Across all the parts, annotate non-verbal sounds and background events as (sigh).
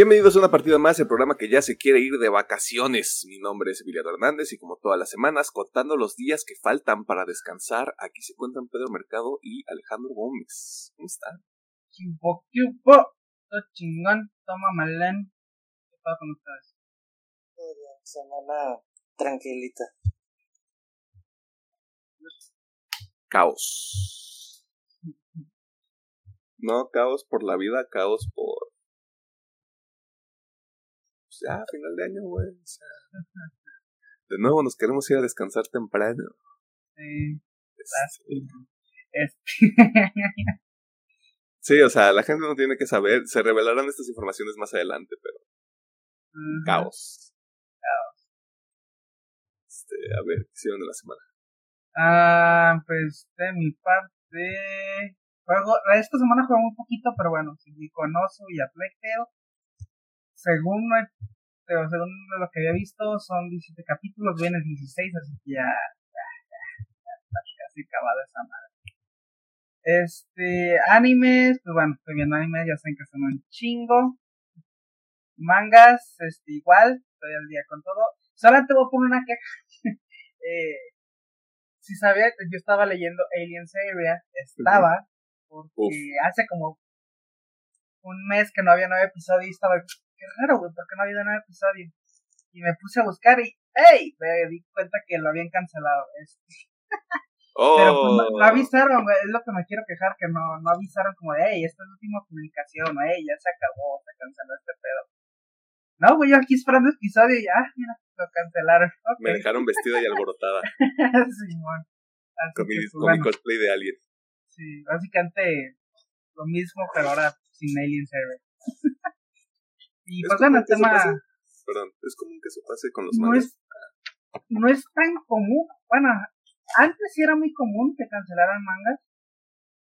Bienvenidos a una partida más, el programa que ya se quiere ir de vacaciones. Mi nombre es Emiliano Hernández y como todas las semanas, contando los días que faltan para descansar, aquí se encuentran Pedro Mercado y Alejandro Gómez. ¿Cómo están? Chupo. Todo chingón. Toma malén. ¿Qué pasa con ustedes? Todo bien, semana tranquilita. Caos. No caos por la vida, caos por... Ya, final de año, güey. o sea, de nuevo nos queremos ir a descansar temprano. Sí. Este, Este. (laughs) Sí, o sea, la gente no tiene que saber. Se revelarán estas informaciones más adelante, pero Ujú. caos. Este, a ver, ¿qué hicieron de la semana? Ah, pues de mi parte. Juego, esta semana jugué un poquito, pero bueno, seguí con Oso y a Plague. Según, me- pero según lo que había visto, son 17 capítulos, viene el 16, así que ya, ya, ya, ya está casi acabada esa madre. Este, animes, pues bueno, estoy viendo animes, ya saben que son un chingo. Mangas, este, igual, estoy al día con todo. Solamente voy a poner una queja. (laughs) eh, si sabía, yo estaba leyendo Aliens Area, estaba, porque Uf. hace como un mes que no había nueve episodios y estaba, qué raro, güey, ¿por qué no había nueve episodios? Y me puse a buscar y, ¡hey! Me di cuenta que lo habían cancelado. Este, ¡Oh! (laughs) pero pues no, no avisaron, güey, es lo que me quiero quejar, que no, no avisaron como de, hey, esta es la última publicación, hey, ya se acabó, se canceló este pedo. No, güey, yo aquí esperando el episodio y ya, mira, lo cancelaron. Me dejaron vestida y alborotada (laughs) Simón. Así con mi, que, pues, con mi bueno, cosplay de Alien. sí, básicamente lo mismo, pero ahora sin Alien Server. (laughs) y pues que eso tema pase. Perdón, es común que eso pase con los no mangas. es, no es tan común. Bueno, antes sí era muy común que cancelaran mangas,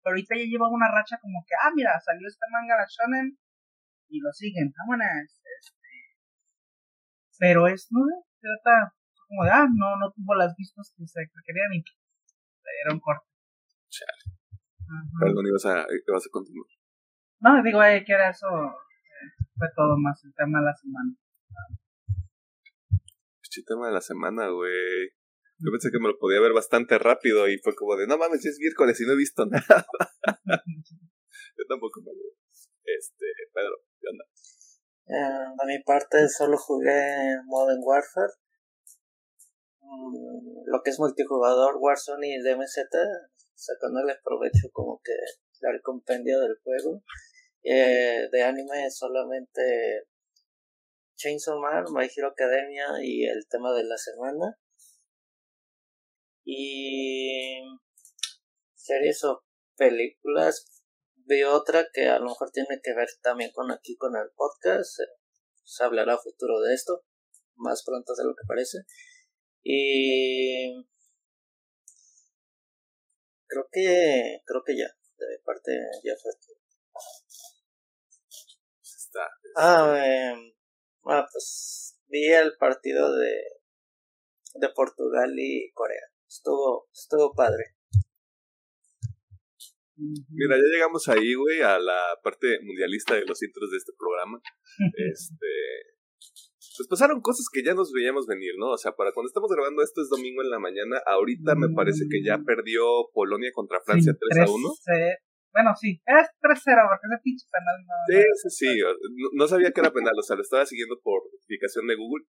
pero ahorita ya lleva una racha como que, ah, mira, salió este manga la shonen y lo siguen, vámonos. Este. Pero es, no se trata como de, ah, no, no tuvo las vistas que se querían y le dieron corte. Chale. Perdón, ibas a, ibas a continuar. No, digo, eh, que era eso, fue todo más el tema de la semana. Pinche tema de la semana, güey. Yo pensé que me lo podía ver bastante rápido y fue como de, no mames, es miércoles y no he visto nada. (laughs) Yo tampoco me veo. Este, Pedro, ¿qué onda? Eh, de mi parte solo jugué Modern Warfare. Mm, lo que es multijugador, Warzone y DMZ, sacándole provecho como que al compendio del juego. Eh, de anime solamente Chainsaw Man, My Hero Academia y el tema de la semana. Y series o películas, vi otra que a lo mejor tiene que ver también con aquí con el podcast. eh, Se hablará a futuro de esto, más pronto de lo que parece. Y creo que creo que ya, de mi parte ya fue todo. Está. Ah, eh, ah, pues vi el partido de de Portugal y Corea. Estuvo estuvo padre. Mira, ya llegamos ahí, güey, a la parte mundialista de los intros de este programa. (laughs) Este. Pues pasaron cosas que ya nos veíamos venir, ¿no? O sea, para cuando estamos grabando esto es domingo en la mañana. Ahorita me parece que ya perdió Polonia contra Francia Sí, 3 a 1. eh, bueno, sí, es 3-0, porque ese pinche penal no. Sí, sí, sí. No, no sabía que era penal, o sea, lo estaba siguiendo por notificación de Google.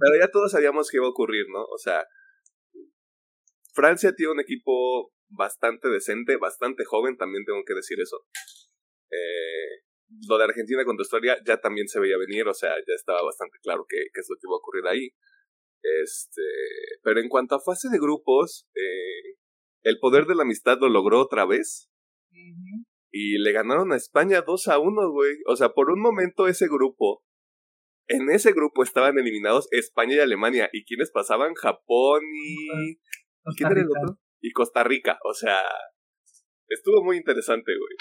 Pero ya todos sabíamos que iba a ocurrir, ¿no? O sea, Francia tiene un equipo bastante decente, bastante joven, también tengo que decir eso. Eh, lo de Argentina contra Australia ya también se veía venir, o sea, ya estaba bastante claro que, que es lo que iba a ocurrir ahí. Este, pero en cuanto a fase de grupos, eh, el poder de la amistad lo logró otra vez. Y le ganaron a España 2 a 1, güey. O sea, por un momento ese grupo, en ese grupo estaban eliminados España y Alemania. ¿Y quiénes pasaban? Japón y... ¿y Costa ¿Quién era el Rica. otro? Y Costa Rica. O sea, estuvo muy interesante, güey.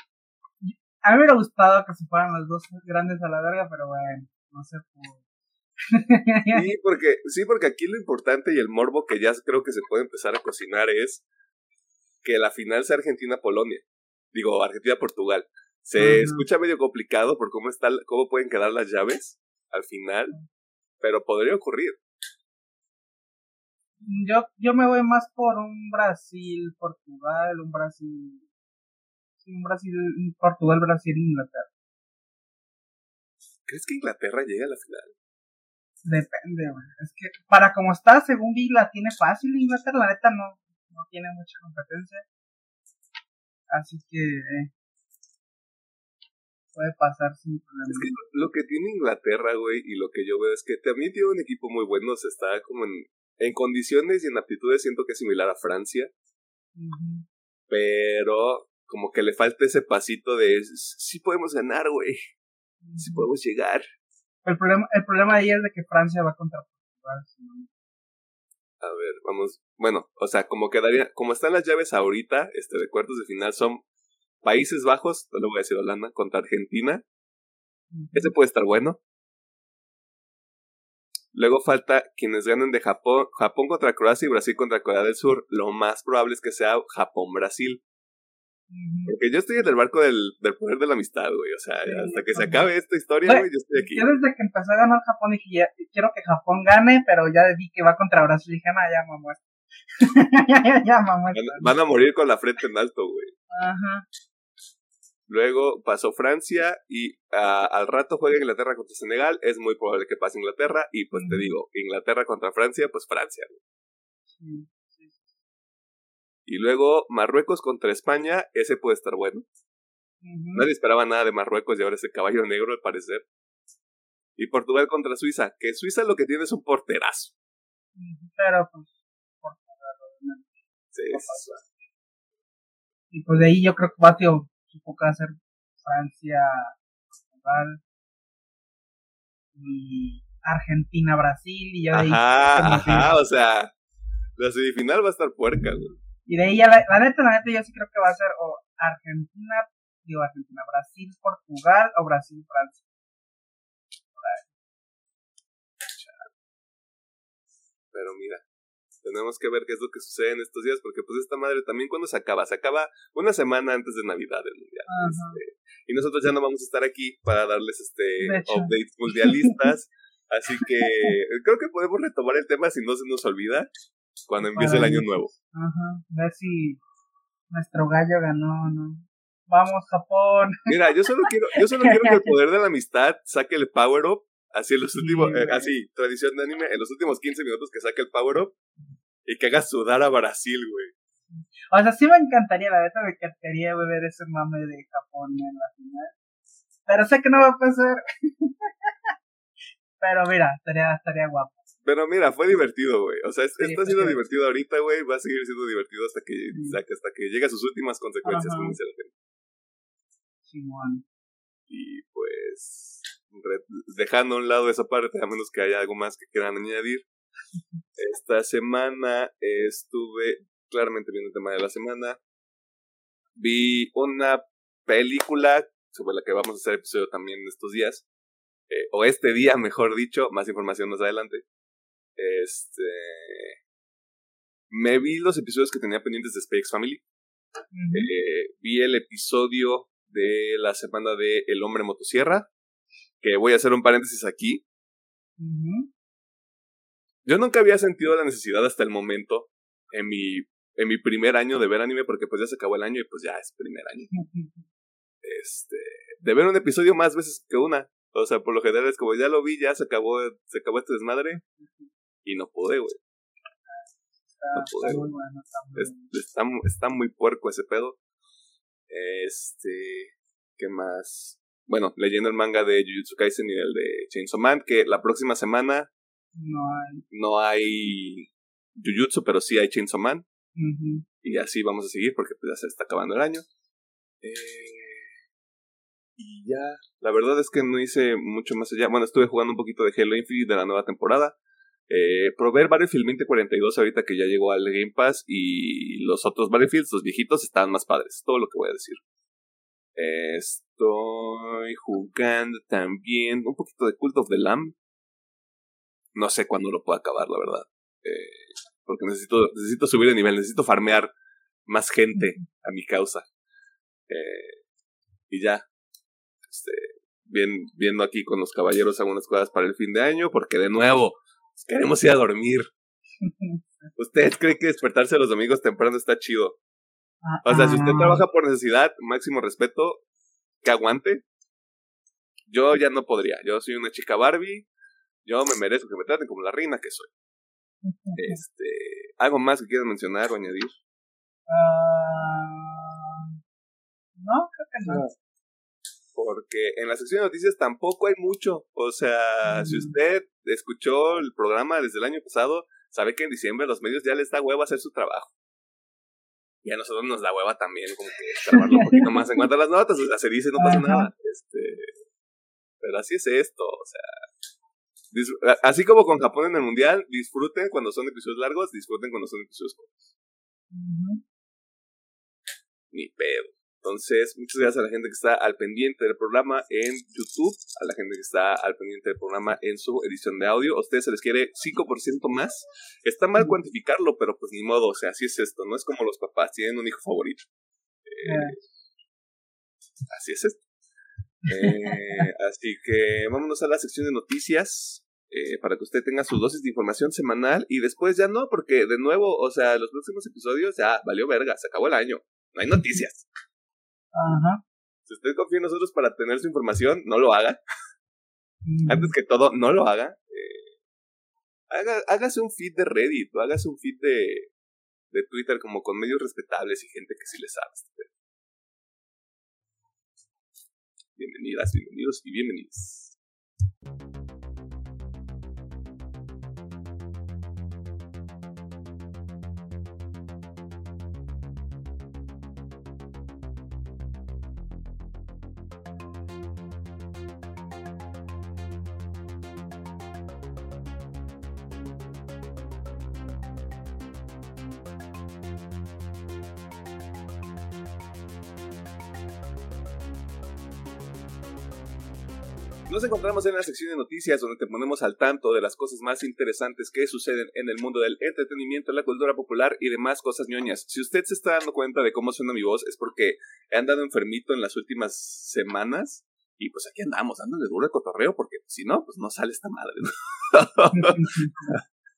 A mí me hubiera gustado que se fueran los dos grandes a la verga, pero bueno, no sé por. Sí, porque, sí, porque aquí lo importante y el morbo que ya creo que se puede empezar a cocinar es que la final sea Argentina-Polonia. Digo, Argentina-Portugal. Se escucha medio complicado por cómo, está, cómo pueden quedar las llaves al final, pero podría ocurrir. Yo, yo me voy más por un Brasil, Portugal, un Brasil. Un Brasil, Portugal, Brasil, Inglaterra. ¿Crees que Inglaterra llegue a la final? Depende, güey. Es que para como está, según vi, la tiene fácil Inglaterra. La neta no, no tiene mucha competencia. Así que eh, puede pasar sin problema. Es que lo que tiene Inglaterra, güey, y lo que yo veo es que también tiene un equipo muy bueno. Se está como en, en condiciones y en aptitudes, siento que es similar a Francia. Pero como que le falta ese pasito de sí podemos ganar, güey. Sí podemos llegar. El problema, el problema ahí es de que Francia va contra Portugal. A ver, vamos. Bueno, o sea, como quedaría, como están las llaves ahorita, este, de cuartos de final son Países Bajos, no le voy a decir Holanda, contra Argentina. Ese puede estar bueno. Luego falta quienes ganen de Japón, Japón contra Croacia y Brasil contra Corea del Sur. Lo más probable es que sea Japón-Brasil. Porque yo estoy en el barco del, del poder de la amistad, güey. O sea, hasta que se acabe esta historia, güey, yo estoy aquí. Yo desde que empezó a ganar Japón dije, quiero que Japón gane, pero ya vi que va contra Brasil. Dije, no, ya mamá. ya, (laughs) ya mamá. Van, a morir con la frente en alto, güey. Ajá. Luego pasó Francia y uh, al rato juega Inglaterra contra Senegal. Es muy probable que pase Inglaterra. Y pues te digo, Inglaterra contra Francia, pues Francia. Güey. Sí. Y luego Marruecos contra España, ese puede estar bueno. Nadie esperaba nada de Marruecos y ahora es el caballo negro al parecer. Y Portugal contra Suiza, que Suiza lo que tiene es un porterazo. Pero pues, Portugal Sí, Y pues de ahí yo creo que Batio supo que hacer Francia, Portugal y Argentina, Brasil y ya de ahí. Ajá, o sea, la semifinal va a estar puerca, güey. Y de ahí ya, la, neta, la neta, yo sí creo que va a ser o Argentina, digo Argentina, Brasil, Portugal o Brasil, Francia. Pero mira, tenemos que ver qué es lo que sucede en estos días, porque pues esta madre también cuando se acaba, se acaba una semana antes de Navidad el mundial. Este, y nosotros ya no vamos a estar aquí para darles este updates mundialistas. así que creo que podemos retomar el tema si no se nos olvida cuando empiece el año nuevo. Ajá, ver si nuestro gallo ganó no. Vamos, Japón. Mira, yo solo quiero, yo solo quiero que el (laughs) poder de la amistad saque el power up, así en los últimos, eh, así, tradición de anime, en los últimos 15 minutos que saque el power up y que haga sudar a Brasil, güey. O sea, sí me encantaría, la verdad me encantaría ver ese mame de Japón en la final. Pero sé que no va a pasar. (laughs) Pero mira, estaría, estaría guapo. Pero mira, fue divertido, güey. O sea, está siendo divertido ahorita, güey. Va a seguir siendo divertido hasta que, hasta que llegue a sus últimas consecuencias, como dice la gente. Simón. Y pues, dejando a un lado esa parte, a menos que haya algo más que quieran añadir. (laughs) Esta semana estuve claramente viendo el tema de la semana. Vi una película sobre la que vamos a hacer episodio también estos días. Eh, o este día, (laughs) mejor dicho, más información más adelante. Este. Me vi los episodios que tenía pendientes de Space Family. Eh, vi el episodio de la semana de El Hombre Motosierra. Que voy a hacer un paréntesis aquí. Yo nunca había sentido la necesidad hasta el momento, en mi, en mi primer año de ver anime, porque pues ya se acabó el año y pues ya es primer año. Este, de ver un episodio más veces que una. O sea, por lo general es como ya lo vi, ya se acabó, se acabó este desmadre. Y no pude, güey. No pude, está, muy está, muy puerco ese pedo. Este. ¿Qué más? Bueno, leyendo el manga de Jujutsu Kaisen y el de Chainsaw Man, que la próxima semana. No hay. No hay Jujutsu, pero sí hay Chainsaw Man. Y así vamos a seguir porque pues, ya se está acabando el año. Eh, y ya, la verdad es que no hice mucho más allá. Bueno, estuve jugando un poquito de Halo Infinite de la nueva temporada. Eh, probé el Battlefield 2042 ahorita que ya llegó al Game Pass y los otros Battlefields, los viejitos, estaban más padres. Todo lo que voy a decir. estoy jugando también un poquito de Cult of the Lamb. No sé cuándo lo puedo acabar, la verdad. Eh, porque necesito, necesito subir de nivel, necesito farmear más gente a mi causa. Eh, y ya, este, viendo aquí con los caballeros algunas cosas para el fin de año, porque de nuevo, queremos ir a dormir. (laughs) ¿Usted cree que despertarse los domingos temprano está chido? O sea, si usted trabaja por necesidad, máximo respeto, que aguante. Yo ya no podría. Yo soy una chica Barbie. Yo me merezco que me traten como la reina que soy. Este, ¿Algo más que quieras mencionar o añadir? Ah, no, creo que no. Porque en la sección de noticias tampoco hay mucho. O sea, si mm. usted escuchó el programa desde el año pasado, sabe que en diciembre los medios ya les da hueva hacer su trabajo. Y a nosotros nos da hueva también, como que trabajarlo un poquito más en cuanto a las notas. O sea, se dice, no pasa nada. Este, pero así es esto, o sea. Así como con Japón en el mundial, disfruten cuando son episodios largos, disfruten cuando son episodios cortos. Ni pedo. Entonces, muchas gracias a la gente que está al pendiente del programa en YouTube, a la gente que está al pendiente del programa en su edición de audio. A ustedes se les quiere 5% más. Está mal cuantificarlo, pero pues ni modo, o sea, así es esto. No es como los papás, tienen un hijo favorito. Eh, así es esto. Eh, así que vámonos a la sección de noticias. Eh, para que usted tenga su dosis de información semanal y después ya no, porque de nuevo, o sea, los próximos episodios ya valió verga, se acabó el año, no hay noticias. Ajá. Si usted confía en nosotros para tener su información, no lo haga. Antes que todo, no lo haga. Eh, haga. Hágase un feed de Reddit o hágase un feed de, de Twitter como con medios respetables y gente que sí le sabe. Bienvenidas, bienvenidos y bienvenidas. Nos encontramos en la sección de noticias donde te ponemos al tanto de las cosas más interesantes que suceden en el mundo del entretenimiento, la cultura popular y demás cosas ñoñas. Si usted se está dando cuenta de cómo suena mi voz es porque he andado enfermito en las últimas semanas y pues aquí andamos dándole duro el cotorreo porque si no, pues no sale esta madre. (laughs)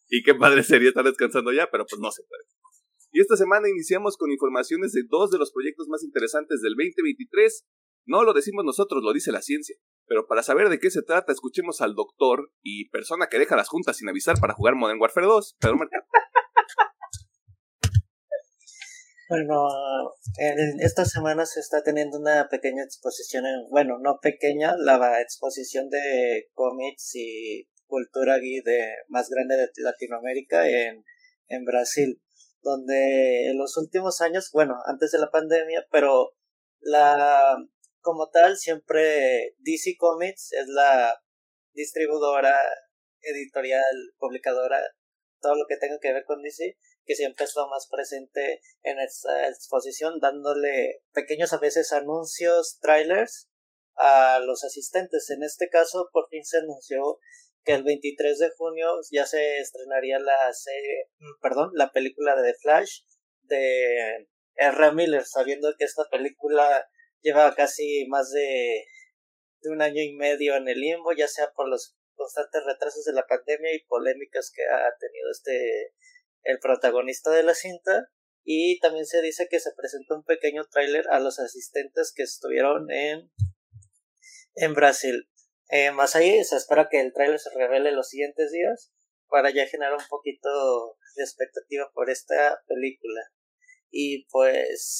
y qué padre sería estar descansando ya, pero pues no se puede. Y esta semana iniciamos con informaciones de dos de los proyectos más interesantes del 2023. No lo decimos nosotros, lo dice la ciencia. Pero para saber de qué se trata, escuchemos al doctor y persona que deja las juntas sin avisar para jugar Modern Warfare 2, Pedro Mercado. Bueno, en esta semana se está teniendo una pequeña exposición, bueno, no pequeña, la exposición de cómics y cultura geek de, más grande de Latinoamérica en, en Brasil, donde en los últimos años, bueno, antes de la pandemia, pero la como tal, siempre DC Comics es la distribuidora, editorial, publicadora, todo lo que tenga que ver con DC, que siempre está más presente en esta exposición, dándole pequeños a veces anuncios, trailers a los asistentes. En este caso, por fin se anunció que el 23 de junio ya se estrenaría la mm, perdón, la película de The Flash de R. Miller, sabiendo que esta película lleva casi más de, un año y medio en el limbo, ya sea por los constantes retrasos de la pandemia y polémicas que ha tenido este el protagonista de la cinta y también se dice que se presentó un pequeño tráiler a los asistentes que estuvieron en en Brasil. Eh, más ahí se espera que el tráiler se revele los siguientes días para ya generar un poquito de expectativa por esta película. Y pues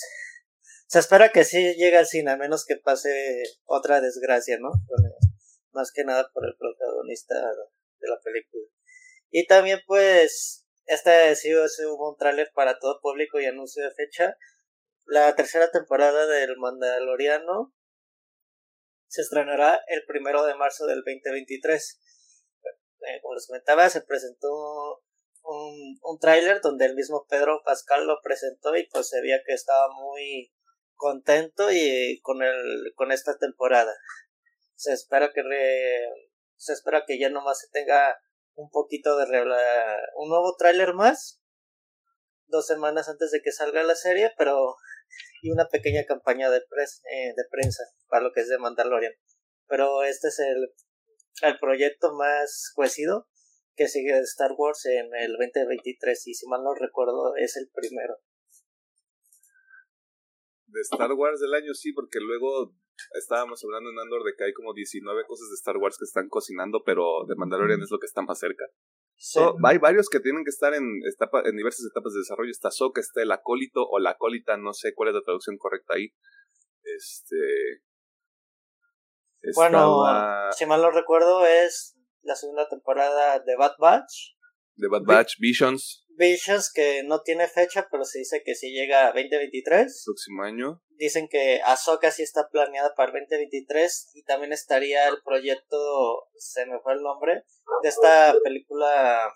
se espera que sí llegue al cine, a menos que pase otra desgracia, ¿no? Más que nada por el protagonista de la película. Y también, pues, este sí hubo un tráiler para todo público y anuncio de fecha. La tercera temporada del Mandaloriano se estrenará el primero de marzo del 2023. Eh, como les comentaba, se presentó un, un tráiler donde el mismo Pedro Pascal lo presentó y pues se veía que estaba muy contento y con el con esta temporada se espera que se espera que ya nomás se tenga un poquito de un nuevo tráiler más dos semanas antes de que salga la serie pero y una pequeña campaña de, eh, de prensa para lo que es de Mandalorian. Pero este es el, el proyecto más cuecido que sigue de Star Wars en el 2023 y si mal no recuerdo es el primero. De Star Wars del año sí, porque luego estábamos hablando en Andor de que hay como 19 cosas de Star Wars que están cocinando, pero de Mandalorian es lo que está más cerca. hay varios que tienen que estar en, etapa, en diversas etapas de desarrollo. Está Soka, está el acólito o la acólita, no sé cuál es la traducción correcta ahí. Este. Bueno, si mal no recuerdo, es la segunda temporada de Bad Batch. De Bad Batch, Visions. Visions que no tiene fecha, pero se dice que sí llega a 2023. Próximo año. Dicen que Ahsoka sí está planeada para 2023 y también estaría el proyecto, se me fue el nombre, de esta película,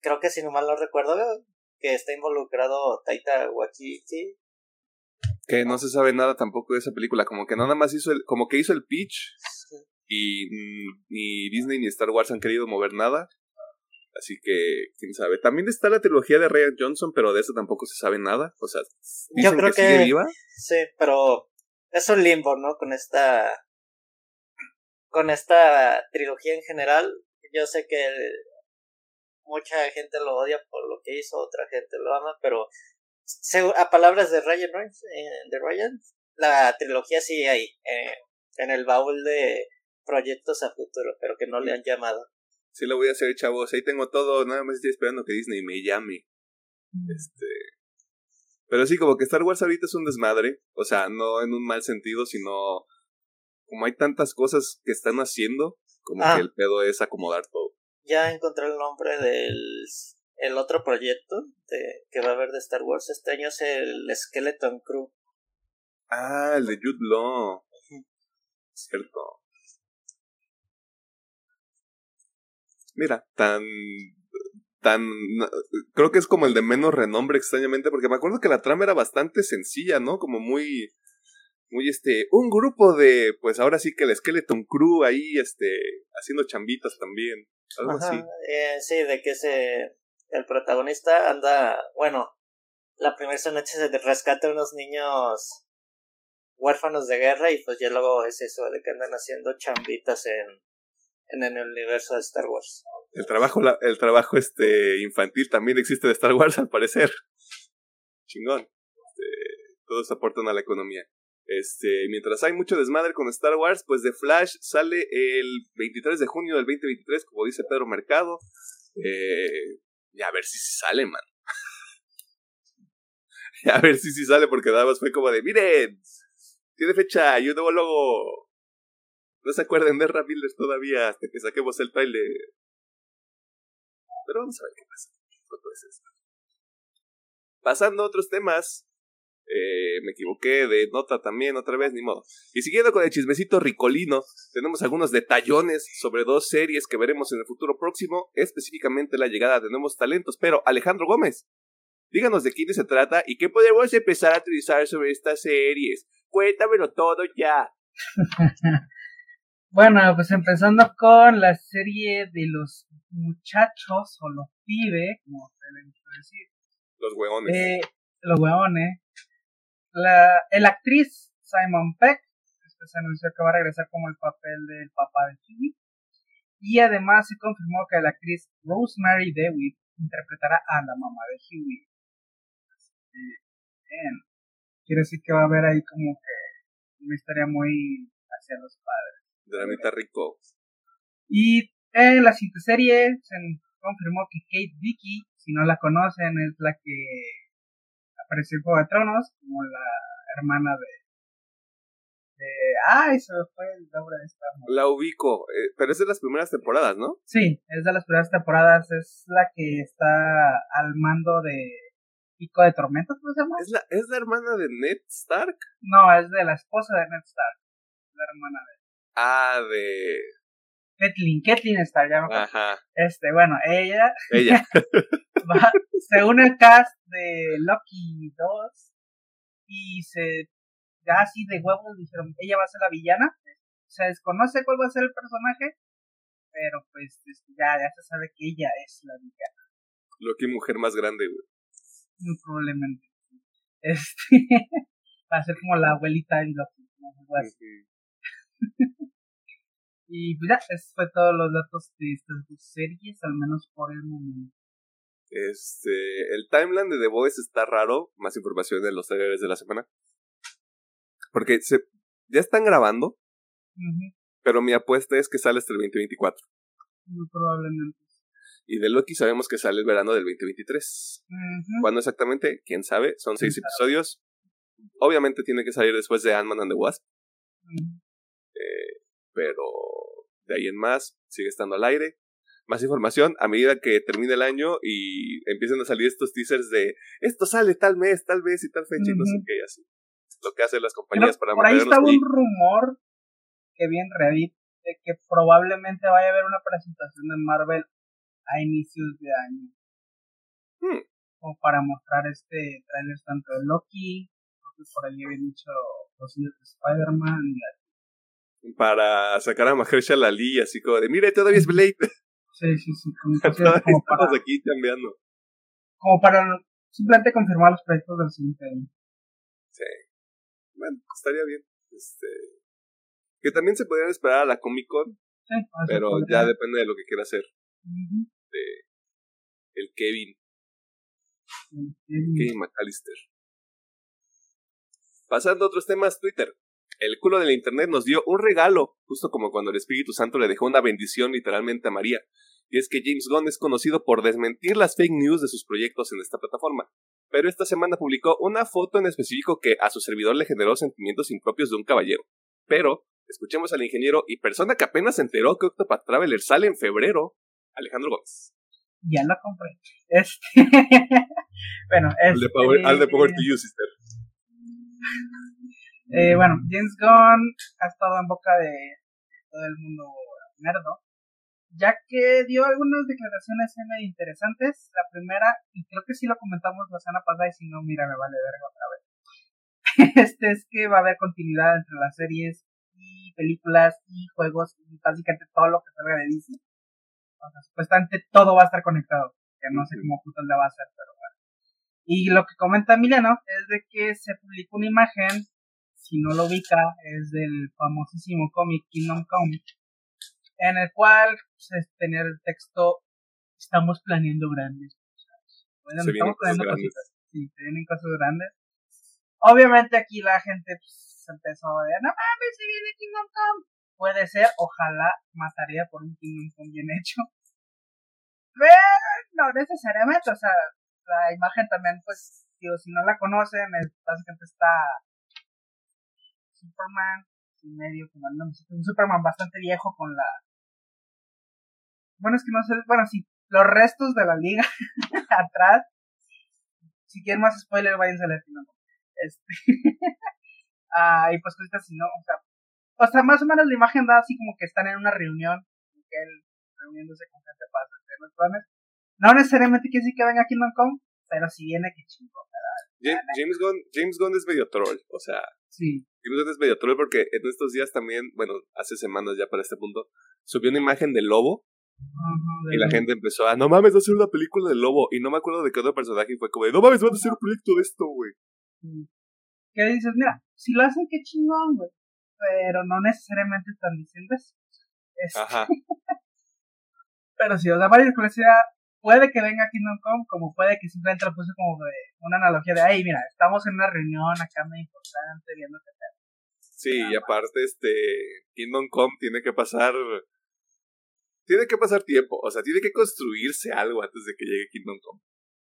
creo que si no mal no recuerdo, que está involucrado Taita Waititi. Que no se sabe nada tampoco de esa película, como que nada más hizo el, como que hizo el pitch y mm, ni Disney ni Star Wars han querido mover nada. Así que, quién sabe. También está la trilogía de Ryan Johnson, pero de eso tampoco se sabe nada. O sea, yo creo que, sigue viva. Sí, pero es un limbo, ¿no? Con esta. Con esta trilogía en general. Yo sé que mucha gente lo odia por lo que hizo, otra gente lo ama, pero a palabras de Ryan, eh, de Ryan la trilogía sigue ahí, eh, en el baúl de proyectos a futuro, pero que no le han llamado. Sí lo voy a hacer, chavos. Ahí tengo todo, nada más estoy esperando que Disney me llame. Mm. Este. Pero sí, como que Star Wars ahorita es un desmadre. O sea, no en un mal sentido, sino. Como hay tantas cosas que están haciendo, como ah. que el pedo es acomodar todo. Ya encontré el nombre del el otro proyecto de, que va a haber de Star Wars. Este año es el Skeleton Crew. Ah, el de Jude Law. Cierto. Mira, tan tan creo que es como el de menos renombre extrañamente porque me acuerdo que la trama era bastante sencilla, ¿no? Como muy muy este un grupo de pues ahora sí que el Skeleton Crew ahí este haciendo chambitas también, algo así. Eh, sí, de que ese el protagonista anda, bueno, la primera noche se rescata a unos niños huérfanos de guerra y pues ya luego es eso de que andan haciendo chambitas en en el universo de Star Wars. El trabajo, el trabajo este infantil también existe de Star Wars (laughs) al parecer. Chingón. Este, todos aportan a la economía. Este, mientras hay mucho desmadre con Star Wars, pues The Flash sale el 23 de junio del 2023, como dice Pedro Mercado. Eh, y a ver si sale, man. (laughs) a ver si sale, porque nada más fue como de, miren, tiene fecha y un nuevo logo. No se acuerden de Rapiles todavía hasta que saquemos el trailer. Pero vamos a ver qué pasa. Pasando a otros temas. Eh, me equivoqué de nota también otra vez, ni modo. Y siguiendo con el chismecito ricolino, tenemos algunos detallones sobre dos series que veremos en el futuro próximo, específicamente la llegada de nuevos talentos. Pero Alejandro Gómez, díganos de quién se trata y qué podemos empezar a utilizar sobre estas series. Cuéntamelo todo ya. (laughs) Bueno, pues empezando con la serie de los muchachos o los pibes, como se le gusta decir. Los hueones. Eh, los hueones. La, el actriz Simon Peck este se anunció que va a regresar como el papel del papá de Huey. Y además se confirmó que la actriz Rosemary DeWitt interpretará a la mamá de Huey. bien. Quiere decir que va a haber ahí como que una historia muy hacia los padres de la mitad rico. Y en la siguiente serie se confirmó que Kate Vicky, si no la conocen, es la que apareció en Juego de Tronos, como la hermana de. ¡Ay! Se me fue el nombre de esta. La ubico, eh, pero es de las primeras temporadas, ¿no? Sí, es de las primeras temporadas, es la que está al mando de Pico de Tormenta, ¿cómo se llama? ¿Es la, ¿Es la hermana de Ned Stark? No, es de la esposa de Ned Stark, la hermana de Ah, de. Ketlin, Ketlin está ya. Ajá. Este, bueno, ella. (laughs) Ella. se une al cast de Loki 2 y se. Ya así de huevos dijeron, ella va a ser la villana. Se desconoce cuál va a ser el personaje, pero pues ya, ya se sabe que ella es la villana. Loki, mujer más grande, güey. Muy probablemente. Este, (laughs) va a ser como la abuelita de Loki. Y pues ya, eso fue todos los datos de estas dos series, al menos por el momento. Este, el timeline de The Voice está raro, más información en los trailers de la semana. Porque se, ya están grabando, pero mi apuesta es que sale hasta el 2024. Muy probablemente. Y de Loki sabemos que sale el verano del 2023. ¿Cuándo exactamente? ¿Quién sabe? Son seis episodios. Obviamente tiene que salir después de Ant-Man and the Wasp. Eh, pero de ahí en más, sigue estando al aire. Más información a medida que termine el año y empiezan a salir estos teasers de esto sale tal mes, tal vez y tal fecha y no sé qué, así. Lo que hacen las compañías para Por ahí estaba un rumor que vi en Reddit de que probablemente vaya a haber una presentación de Marvel a inicios de año. Hmm. O para mostrar este trailer tanto de Loki, porque por ahí habían dicho los de Spider-Man y Para sacar a Mahershala Ali, así como de, mire, todavía es Blade. (laughs) Sí, sí, sí. Como, (laughs) estamos para, aquí cambiando. Como para simplemente confirmar los proyectos del siguiente año. Sí. Bueno, estaría bien. Este, que también se podrían esperar a la Comic Con. Sí, pero ya depende de lo que quiera hacer. De el Kevin. Kevin McAllister. Pasando a otros temas, Twitter. El culo del internet nos dio un regalo, justo como cuando el Espíritu Santo le dejó una bendición literalmente a María. Y es que James Gunn es conocido por desmentir las fake news de sus proyectos en esta plataforma. Pero esta semana publicó una foto en específico que a su servidor le generó sentimientos impropios de un caballero. Pero Escuchemos al ingeniero y persona que apenas se enteró que Octopath Traveler sale en febrero, Alejandro Gómez. Ya la compré. Este... (laughs) bueno, este... Al de Power, al de Power to You, sister. Eh, bueno, James Gunn ha estado en boca de todo el mundo nerdo, ya que dio algunas declaraciones medio interesantes. La primera, y creo que sí lo comentamos la semana pasada, y si no, mira, me vale verga otra vez. (laughs) Este es que va a haber continuidad entre las series películas y juegos y básicamente todo lo que salga de Disney. O sea, supuestamente todo va a estar conectado, que no sé cómo puto le va a hacer, pero bueno. Y lo que comenta Emiliano es de que se publicó una imagen, si no lo ubica, es del famosísimo cómic Kingdom Come, en el cual pues, es tener el texto estamos planeando grandes cosas. Bueno, estamos planeando cositas. Sí, se vienen cosas grandes. Obviamente aquí la gente pues, empezó a ver, no mames, se viene Kingdom Come. Puede ser, ojalá mataría por un Kingdom Come bien hecho. Pero no necesariamente, o sea, la imagen también, pues, digo, si no la conocen, es, básicamente está Superman, y medio como un Superman bastante viejo con la... Bueno, es que no sé, bueno, sí, los restos de la liga (laughs) atrás. Si quieren más spoiler, váyanse a la Este (laughs) Ah, y pues cositas así, ¿no? O sea, o sea, más o menos la imagen da así como que están en una reunión, que él reuniéndose con gente para hacer los planes. No necesariamente quiere decir que venga Kingdom Come, pero si viene, que chingo, James, James, Gunn, James Gunn es medio troll, o sea. Sí. James Gunn es medio troll porque en estos días también, bueno, hace semanas ya para este punto, subió una imagen del lobo. y la gente empezó a, no mames, va a ser una película del lobo. Y no me acuerdo de qué otro personaje fue como, no mames, va a ser un proyecto de esto, güey. Que dices, mira, si lo hacen, qué chingón, güey. Pero no necesariamente están diciendo eso. Ajá. (laughs) pero si os da varias curiosidad, puede que venga Kingdom Come, como puede que simplemente lo puse como de una analogía de, ay, mira, estamos en una reunión acá muy importante, viendo qué tal. Sí, y aparte, este, Kingdom Come tiene que pasar, tiene que pasar tiempo, o sea, tiene que construirse algo antes de que llegue Kingdom Come.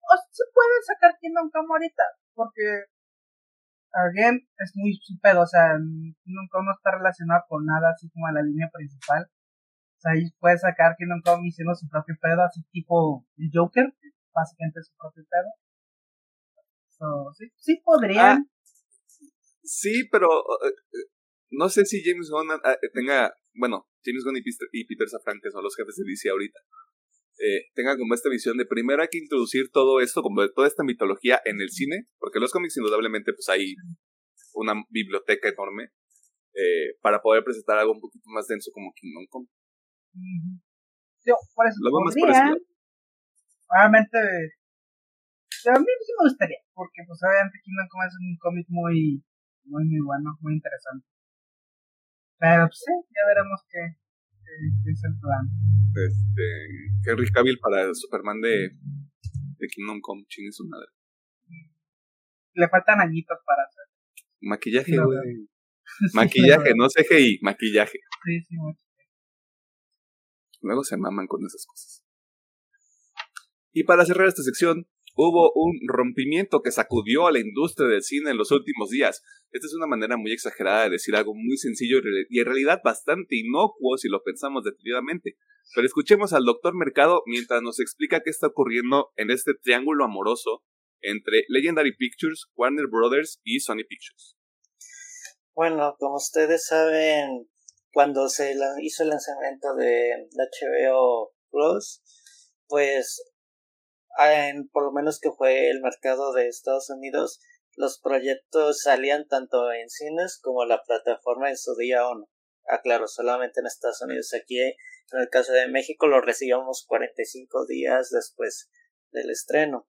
O se puede sacar Kingdom Come ahorita, porque again, es muy su o sea, nunca uno está relacionado con nada así como a la línea principal. O sea, ahí puede sacar Kingdom Come diciendo su propio pedo, así tipo el Joker, básicamente su propio pedo. So, sí, sí podrían. Ah, sí, pero eh, eh, no sé si James Gunn eh, tenga, bueno, James Gunn y Peter, y Peter Safran, que son los jefes de DC ahorita, eh, tenga como esta visión de primero hay que introducir todo esto, como toda esta mitología en el cine, porque los cómics indudablemente pues hay una biblioteca enorme para poder presentar algo un poquito más denso como Kingdom Come. Yo, por eso Lo podría, obviamente, a mí sí me gustaría, porque pues obviamente Kingdom Come es un cómic muy, muy, muy bueno, muy interesante. Pero pues sí, ya veremos qué, qué, es el plan. Este, Henry Cavill para Superman de, de Kingdom Come, chingue su madre. Le faltan añitos para hacer. Maquillaje, güey. (laughs) maquillaje, no CGI, maquillaje. Sí, sí, mucho. Luego se maman con esas cosas. Y para cerrar esta sección, hubo un rompimiento que sacudió a la industria del cine en los últimos días. Esta es una manera muy exagerada de decir algo muy sencillo y en realidad bastante inocuo si lo pensamos detenidamente. Pero escuchemos al doctor Mercado mientras nos explica qué está ocurriendo en este triángulo amoroso entre Legendary Pictures, Warner Brothers y Sony Pictures. Bueno, como ustedes saben, cuando se hizo el lanzamiento de HBO Plus, pues en, por lo menos que fue el mercado de Estados Unidos, los proyectos salían tanto en cines como la plataforma en su día no Aclaro, solamente en Estados Unidos. Aquí, en el caso de México, lo recibíamos 45 días después del estreno.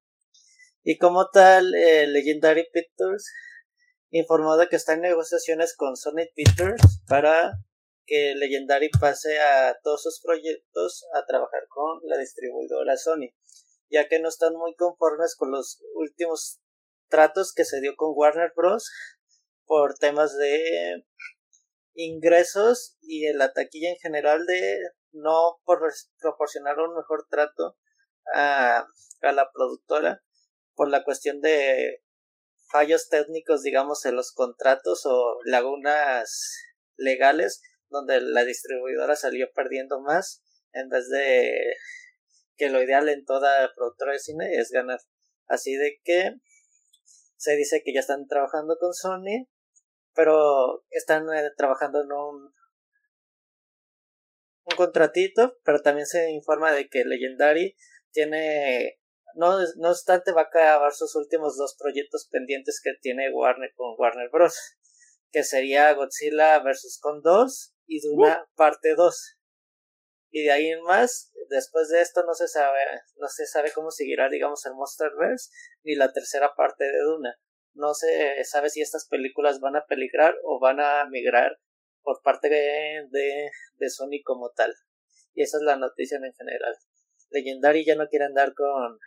Y como tal, eh, Legendary Pictures informó de que está en negociaciones con Sony Pictures para que Legendary pase a todos sus proyectos a trabajar con la distribuidora Sony ya que no están muy conformes con los últimos tratos que se dio con Warner Bros. por temas de ingresos y la taquilla en general de no por proporcionar un mejor trato a, a la productora por la cuestión de fallos técnicos digamos en los contratos o lagunas legales donde la distribuidora salió perdiendo más en vez de que lo ideal en toda productora de cine es ganar. Así de que se dice que ya están trabajando con Sony, pero están eh, trabajando en un contratito, pero también se informa de que Legendary tiene no, no obstante va a acabar sus últimos dos proyectos pendientes que tiene Warner con Warner Bros. Que sería Godzilla vs. Con 2 y Duna uh. parte 2 y de ahí en más después de esto no se sabe no se sabe cómo seguirá digamos el Monsterverse ni la tercera parte de Duna. No se sabe si estas películas van a peligrar o van a migrar por parte de, de, de Sony como tal. Y esa es la noticia en general. Legendary ya no quiere andar con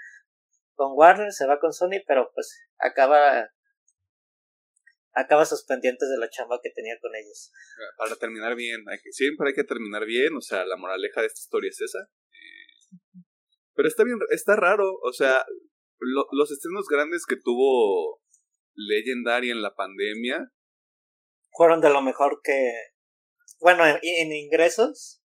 con Warner se va con Sony pero pues acaba acaba sus pendientes de la chamba que tenía con ellos. Para terminar bien, siempre hay que terminar bien, o sea, la moraleja de esta historia es esa. pero está bien, está raro, o sea, los estrenos grandes que tuvo Legendary en la pandemia fueron de lo mejor que, bueno, en, ingresos,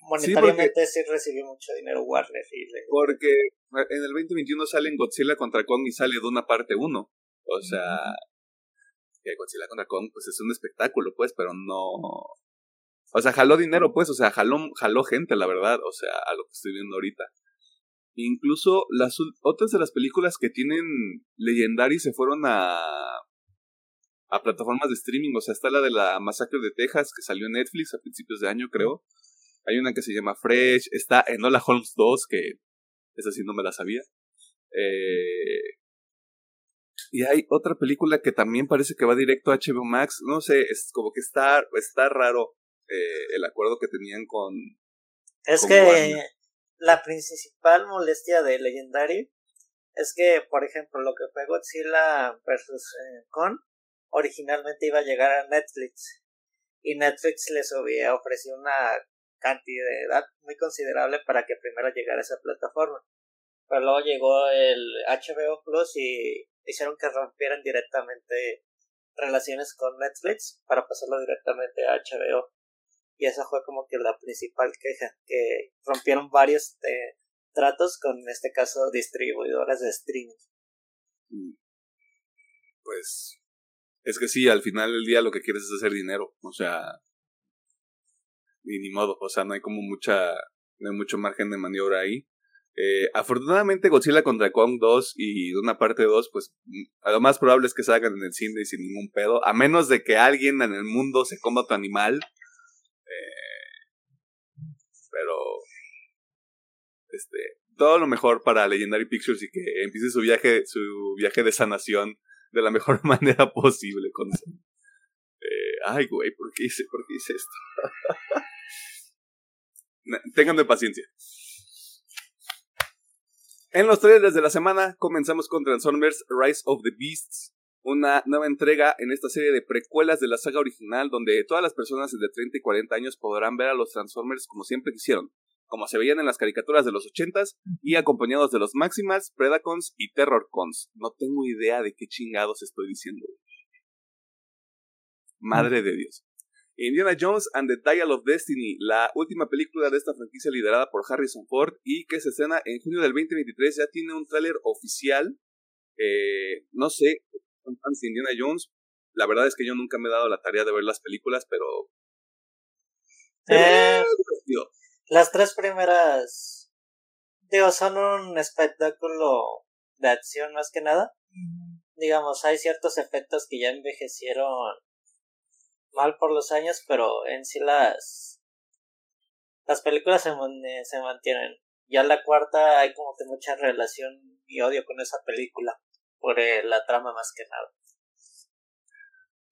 monetariamente sí, recibió mucho dinero Warner. porque en el 2021 salen Godzilla contra Kong y sale de una parte 1. O sea, que Godzilla contra Kong, pues es un espectáculo, pues, pero no. O sea, jaló dinero, pues, o sea, jaló, jaló gente, la verdad, o sea, a lo que estoy viendo ahorita. Incluso las otras de las películas que tienen Legendary se fueron a a plataformas de streaming, o sea, está la de la masacre de Texas que salió en Netflix a principios de año, creo. Hay una que se llama Fresh, está Enola Holmes 2 que esa sí no me la sabía. Eh, y hay otra película que también parece que va directo a HBO Max. No sé, es como que está, está raro eh, el acuerdo que tenían con. Es que la principal molestia de Legendary es que, por ejemplo, lo que fue Godzilla vs. Eh, Con originalmente iba a llegar a Netflix. Y Netflix les había ofrecido una cantidad muy considerable para que primero llegara a esa plataforma. Pero luego llegó el HBO Plus y hicieron que rompieran directamente relaciones con Netflix para pasarlo directamente a HBO. Y esa fue como que la principal queja, que rompieron varios eh, tratos con, en este caso, distribuidoras de streaming. Mm. Pues es que sí, al final del día lo que quieres es hacer dinero, o sea, ni modo, o sea, no hay como mucha, no hay mucho margen de maniobra ahí. Eh, afortunadamente Godzilla contra Kong 2 y una parte 2, pues lo más probable es que salgan en el cine sin ningún pedo, a menos de que alguien en el mundo se coma tu animal. Eh, pero, este, todo lo mejor para Legendary Pictures y que empiece su viaje, su viaje de sanación de la mejor (laughs) manera posible eh, ay, güey, ¿por qué hice, por qué hice esto? (laughs) Ténganme paciencia. En los trailers de la semana comenzamos con Transformers Rise of the Beasts, una nueva entrega en esta serie de precuelas de la saga original donde todas las personas de 30 y 40 años podrán ver a los Transformers como siempre quisieron, como se veían en las caricaturas de los 80s y acompañados de los Maximals, Predacons y Terrorcons. No tengo idea de qué chingados estoy diciendo. Madre de Dios. Indiana Jones and the Dial of Destiny, la última película de esta franquicia liderada por Harrison Ford y que se escena en junio del 2023, ya tiene un tráiler oficial. Eh, no sé, fans de Indiana Jones. La verdad es que yo nunca me he dado la tarea de ver las películas, pero... Eh, las tres primeras, digo, son un espectáculo de acción más que nada. Digamos, hay ciertos efectos que ya envejecieron mal por los años, pero en sí las las películas se, se mantienen. Ya la cuarta hay como que mucha relación y odio con esa película por eh, la trama más que nada.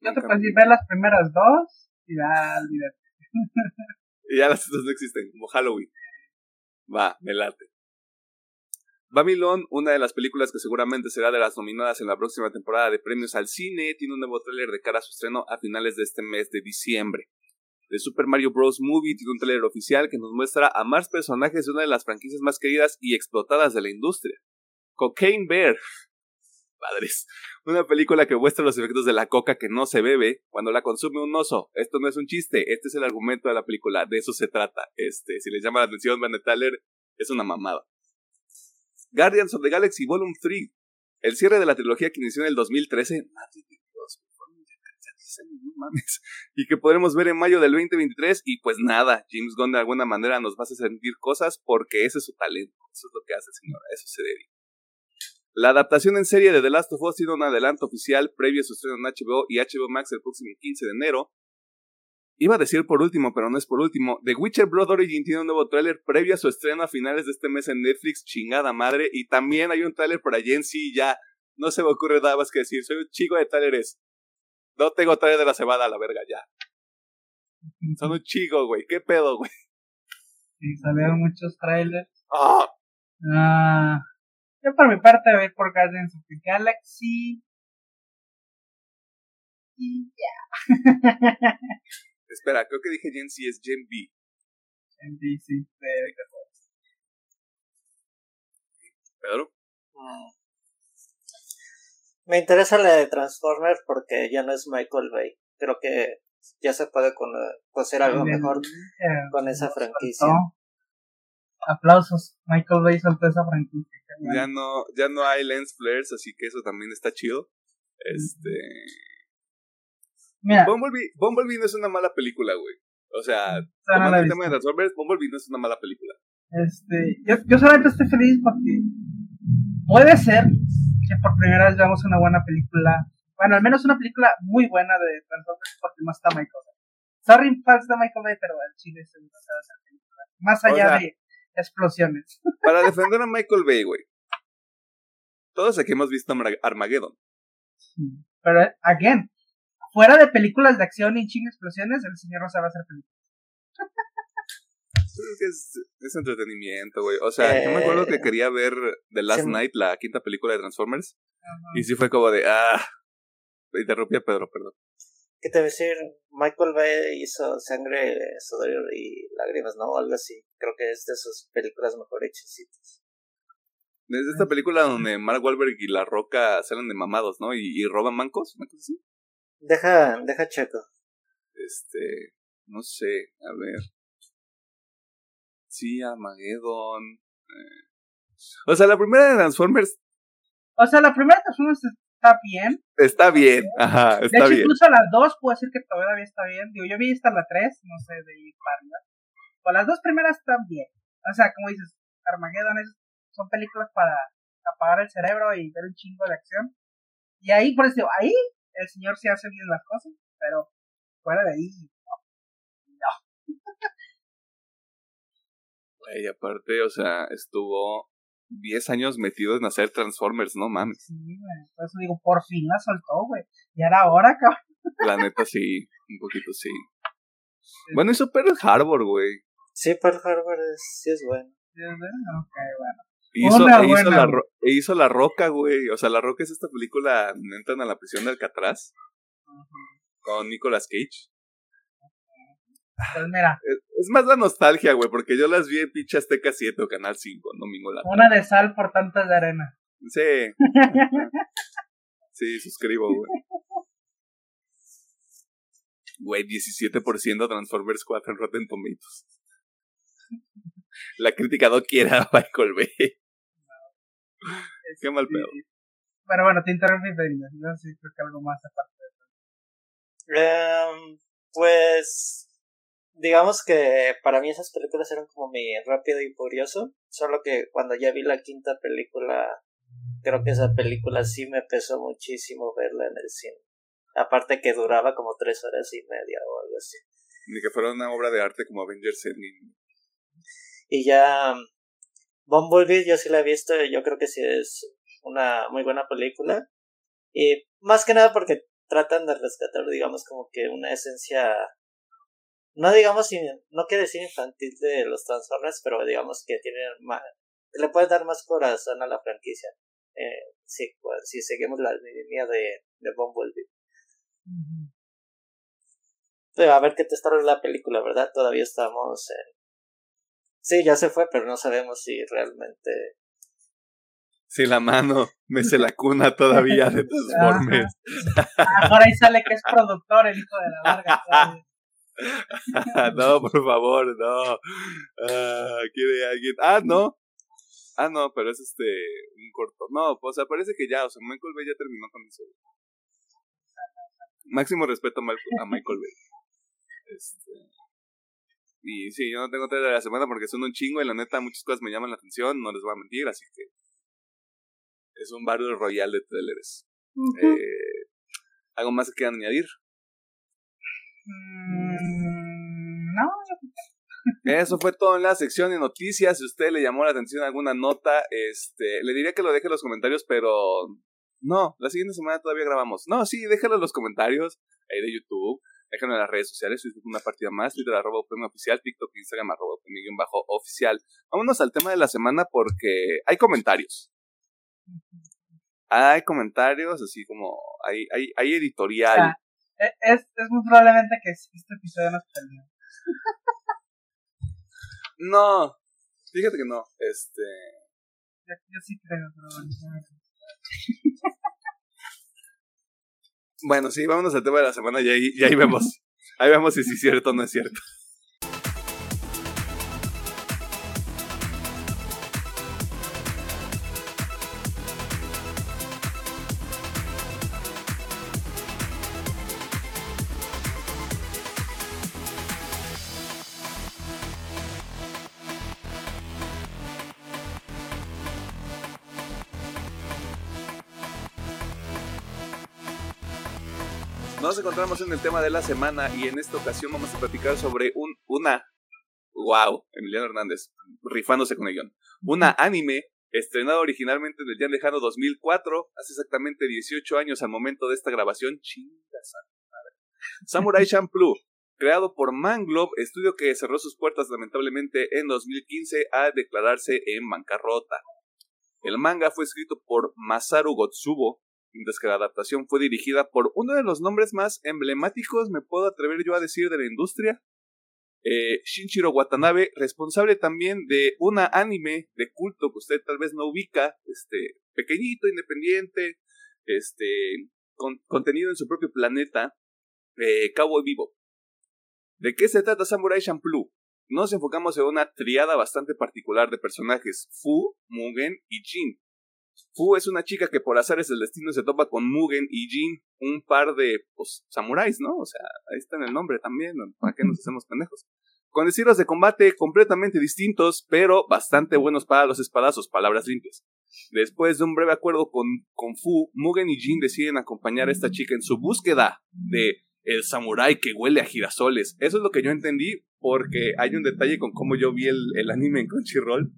Yo te puedo ver las primeras dos y ya olvídate. (laughs) y ya las otras no existen, como Halloween. Va, me late. Babylon, una de las películas que seguramente será de las nominadas en la próxima temporada de premios al cine, tiene un nuevo tráiler de cara a su estreno a finales de este mes de diciembre. The Super Mario Bros. Movie tiene un tráiler oficial que nos muestra a más personajes de una de las franquicias más queridas y explotadas de la industria. Cocaine Bear. (laughs) Padres. Una película que muestra los efectos de la coca que no se bebe cuando la consume un oso. Esto no es un chiste, este es el argumento de la película, de eso se trata. Este, si les llama la atención, Van Taler, es una mamada. Guardians of the Galaxy Volume 3, el cierre de la trilogía que inició en el 2013, y que podremos ver en mayo del 2023 y pues nada, James Gunn de alguna manera nos va a hacer sentir cosas porque ese es su talento, eso es lo que hace señora, eso se dedica. La adaptación en serie de The Last of Us tiene un adelanto oficial previo a su estreno en HBO y HBO Max el próximo 15 de enero, Iba a decir por último, pero no es por último. The Witcher Blood Origin tiene un nuevo tráiler previo a su estreno a finales de este mes en Netflix, chingada madre. Y también hay un tráiler para Gen Z ya. No se me ocurre nada más que decir. Soy un chico de tráileres. No tengo tráiler de la cebada a la verga ya. Son un chico, güey. ¿Qué pedo, güey? Sí, salieron muchos trailers. ¡Ah! Ah. Yo por mi parte voy por Guardians of the Galaxy. Y ya. (laughs) Espera, creo que dije Gen C, es Gen B. Gen B, sí, Pedro. Mm. Me interesa la de Transformers porque ya no es Michael Bay. Creo que ya se puede con, hacer algo mejor con esa franquicia. Aplausos, Michael Bay soltó esa franquicia. Ya no, ya no hay lens flares, así que eso también está chido. Este. Bumblebee, Bumblebee no es una mala película, güey. O sea, tomando el tema de Transformers, Bumblebee no es una mala película. Este, yo, yo solamente estoy feliz porque puede ser que por primera vez veamos una buena película. Bueno, al menos una película muy buena de Transformers porque no está Michael Bay. Sorry, fans de Michael Bay, pero el chile se me esa película. Más allá de explosiones. (laughs) Para defender a Michael Bay, güey. Todos aquí hemos visto Armageddon. pero, again, fuera de películas de acción y ching explosiones, el señor no sabe hacer películas. Es, es, entretenimiento, güey. O sea, yo me acuerdo que eh, quería ver The Last Night, la quinta película de Transformers. Y sí fue como de, ah, interrumpí a Pedro, perdón. ¿Qué te voy a decir? Michael Bay hizo Sangre, Sudor y Lágrimas, ¿no? Algo así. Creo que es de sus películas mejor hechecitas. Es esta película donde Mark Wahlberg y La Roca salen de mamados, ¿no? Y, y roban mancos, ¿una cosa así? Deja, deja checo. Este, no sé, a ver. Sí, Armageddon. Eh. O sea, la primera de Transformers. O sea, la primera de Transformers está bien. Está bien, ajá, está de hecho, bien. Incluso las dos puedo decir que todavía está bien. Digo, yo vi hasta la tres, no sé, de ir para Pero las dos primeras están bien. O sea, como dices, Armageddon es, son películas para apagar el cerebro y ver un chingo de acción. Y ahí, por eso, ahí el señor sí hace bien las cosas, pero fuera de ahí, no. (laughs) no. Y aparte, o sea, estuvo 10 años metido en hacer Transformers, no mames. Sí, güey. Por eso digo, por fin la soltó, güey. Y era hora, cabrón. La neta sí, un poquito sí. Bueno, hizo Pearl Harbor, güey. Sí, Pearl Harbor es, sí es bueno. Sí, ¿verdad? Ok, bueno. Hizo, e hizo, la, e hizo La Roca, güey. O sea, La Roca es esta película entran a la prisión de Alcatraz con Nicolas Cage. Pues mira, Es, es más la nostalgia, güey, porque yo las vi en pinche Azteca 7 o Canal 5, domingo la una de sal por tantas de arena. Sí. (laughs) Sí, suscribo, güey. Güey, 17% Transformers 4 en Rotten Tomatoes. La crítica no quiere a Michael Bay. (laughs) Qué mal pedo. Sí. Pero bueno, te interrumpí, Benja. Yo sí creo que algo más aparte. Em, pues digamos que para mí esas películas eran como mi rápido y furioso, solo que cuando ya vi la quinta película, creo que esa película sí me pesó muchísimo verla en el cine. Aparte que duraba como tres horas y media o algo así. Ni que fuera una obra de arte como Avengers Endgame. Y ya Bumblebee yo sí la he visto, y yo creo que sí es una muy buena película. Y más que nada porque tratan de rescatar, digamos, como que una esencia, no digamos, no quiero decir infantil de los Transformers, pero digamos que tienen más, le puede dar más corazón a la franquicia. Eh, si, pues, si seguimos la línea de, de Bumblebee. Pero a ver qué te está la película, ¿verdad? Todavía estamos en... Sí, ya se fue, pero no sabemos si realmente... Sí, la mano, me se la cuna todavía de (laughs) Transformers. Ah, por ahí sale que es productor, el hijo de la larga. (laughs) no, por favor, no. Ah, quiere alguien. Ah, no. Ah, no, pero es este un corto. No, pues o sea, parece que ya, o sea, Michael Bay ya terminó con eso. Máximo respeto a Michael Bay. Este, y sí, yo no tengo trailer de la semana porque son un chingo y la neta muchas cosas me llaman la atención, no les voy a mentir, así que es un barrio royal de trailers. Eh, ¿Algo más que quieran añadir? Mm, no, Eso fue todo en la sección de noticias. Si usted le llamó la atención alguna nota, este, le diría que lo deje en los comentarios, pero no, la siguiente semana todavía grabamos. No, sí, déjalo en los comentarios ahí de YouTube, déjalo en las redes sociales, Facebook una partida más, Twitter arroba UPM oficial, TikTok, Instagram arroba UPM bajo oficial. Vámonos al tema de la semana porque hay comentarios. Hay comentarios, así como hay, hay, hay editorial. Ah. E- es, es muy probablemente que este episodio nos perdió. (laughs) No, fíjate que no. Este, Yo, yo sí creo, pero bueno. (laughs) Bueno, sí, vámonos al tema de la semana y ahí, y ahí vemos. Ahí vemos si es cierto o no es cierto. Encontramos en el tema de la semana y en esta ocasión vamos a platicar sobre un, una, wow, Emiliano Hernández, rifándose con el guion, una anime estrenado originalmente en el día lejano 2004, hace exactamente 18 años al momento de esta grabación, chingas a mi madre. Samurai (laughs) Champloo, creado por Manglobe, estudio que cerró sus puertas lamentablemente en 2015 al declararse en bancarrota. El manga fue escrito por Masaru Gotsubo, mientras que la adaptación fue dirigida por uno de los nombres más emblemáticos, me puedo atrever yo a decir, de la industria, eh, Shinjiro Watanabe, responsable también de una anime de culto que usted tal vez no ubica, este, pequeñito, independiente, este, con contenido en su propio planeta, eh, Cowboy Vivo. ¿De qué se trata Samurai Champloo? Nos enfocamos en una triada bastante particular de personajes, Fu, Mugen y Jin. Fu es una chica que por azares del destino se topa con Mugen y Jin, un par de, pues, samuráis, ¿no? O sea, ahí está en el nombre también. ¿para qué nos hacemos pendejos? Con estilos de combate completamente distintos, pero bastante buenos para los espadazos, palabras limpias. Después de un breve acuerdo con, con Fu, Mugen y Jin deciden acompañar a esta chica en su búsqueda de el samurái que huele a girasoles. Eso es lo que yo entendí, porque hay un detalle con cómo yo vi el, el anime en Crunchyroll,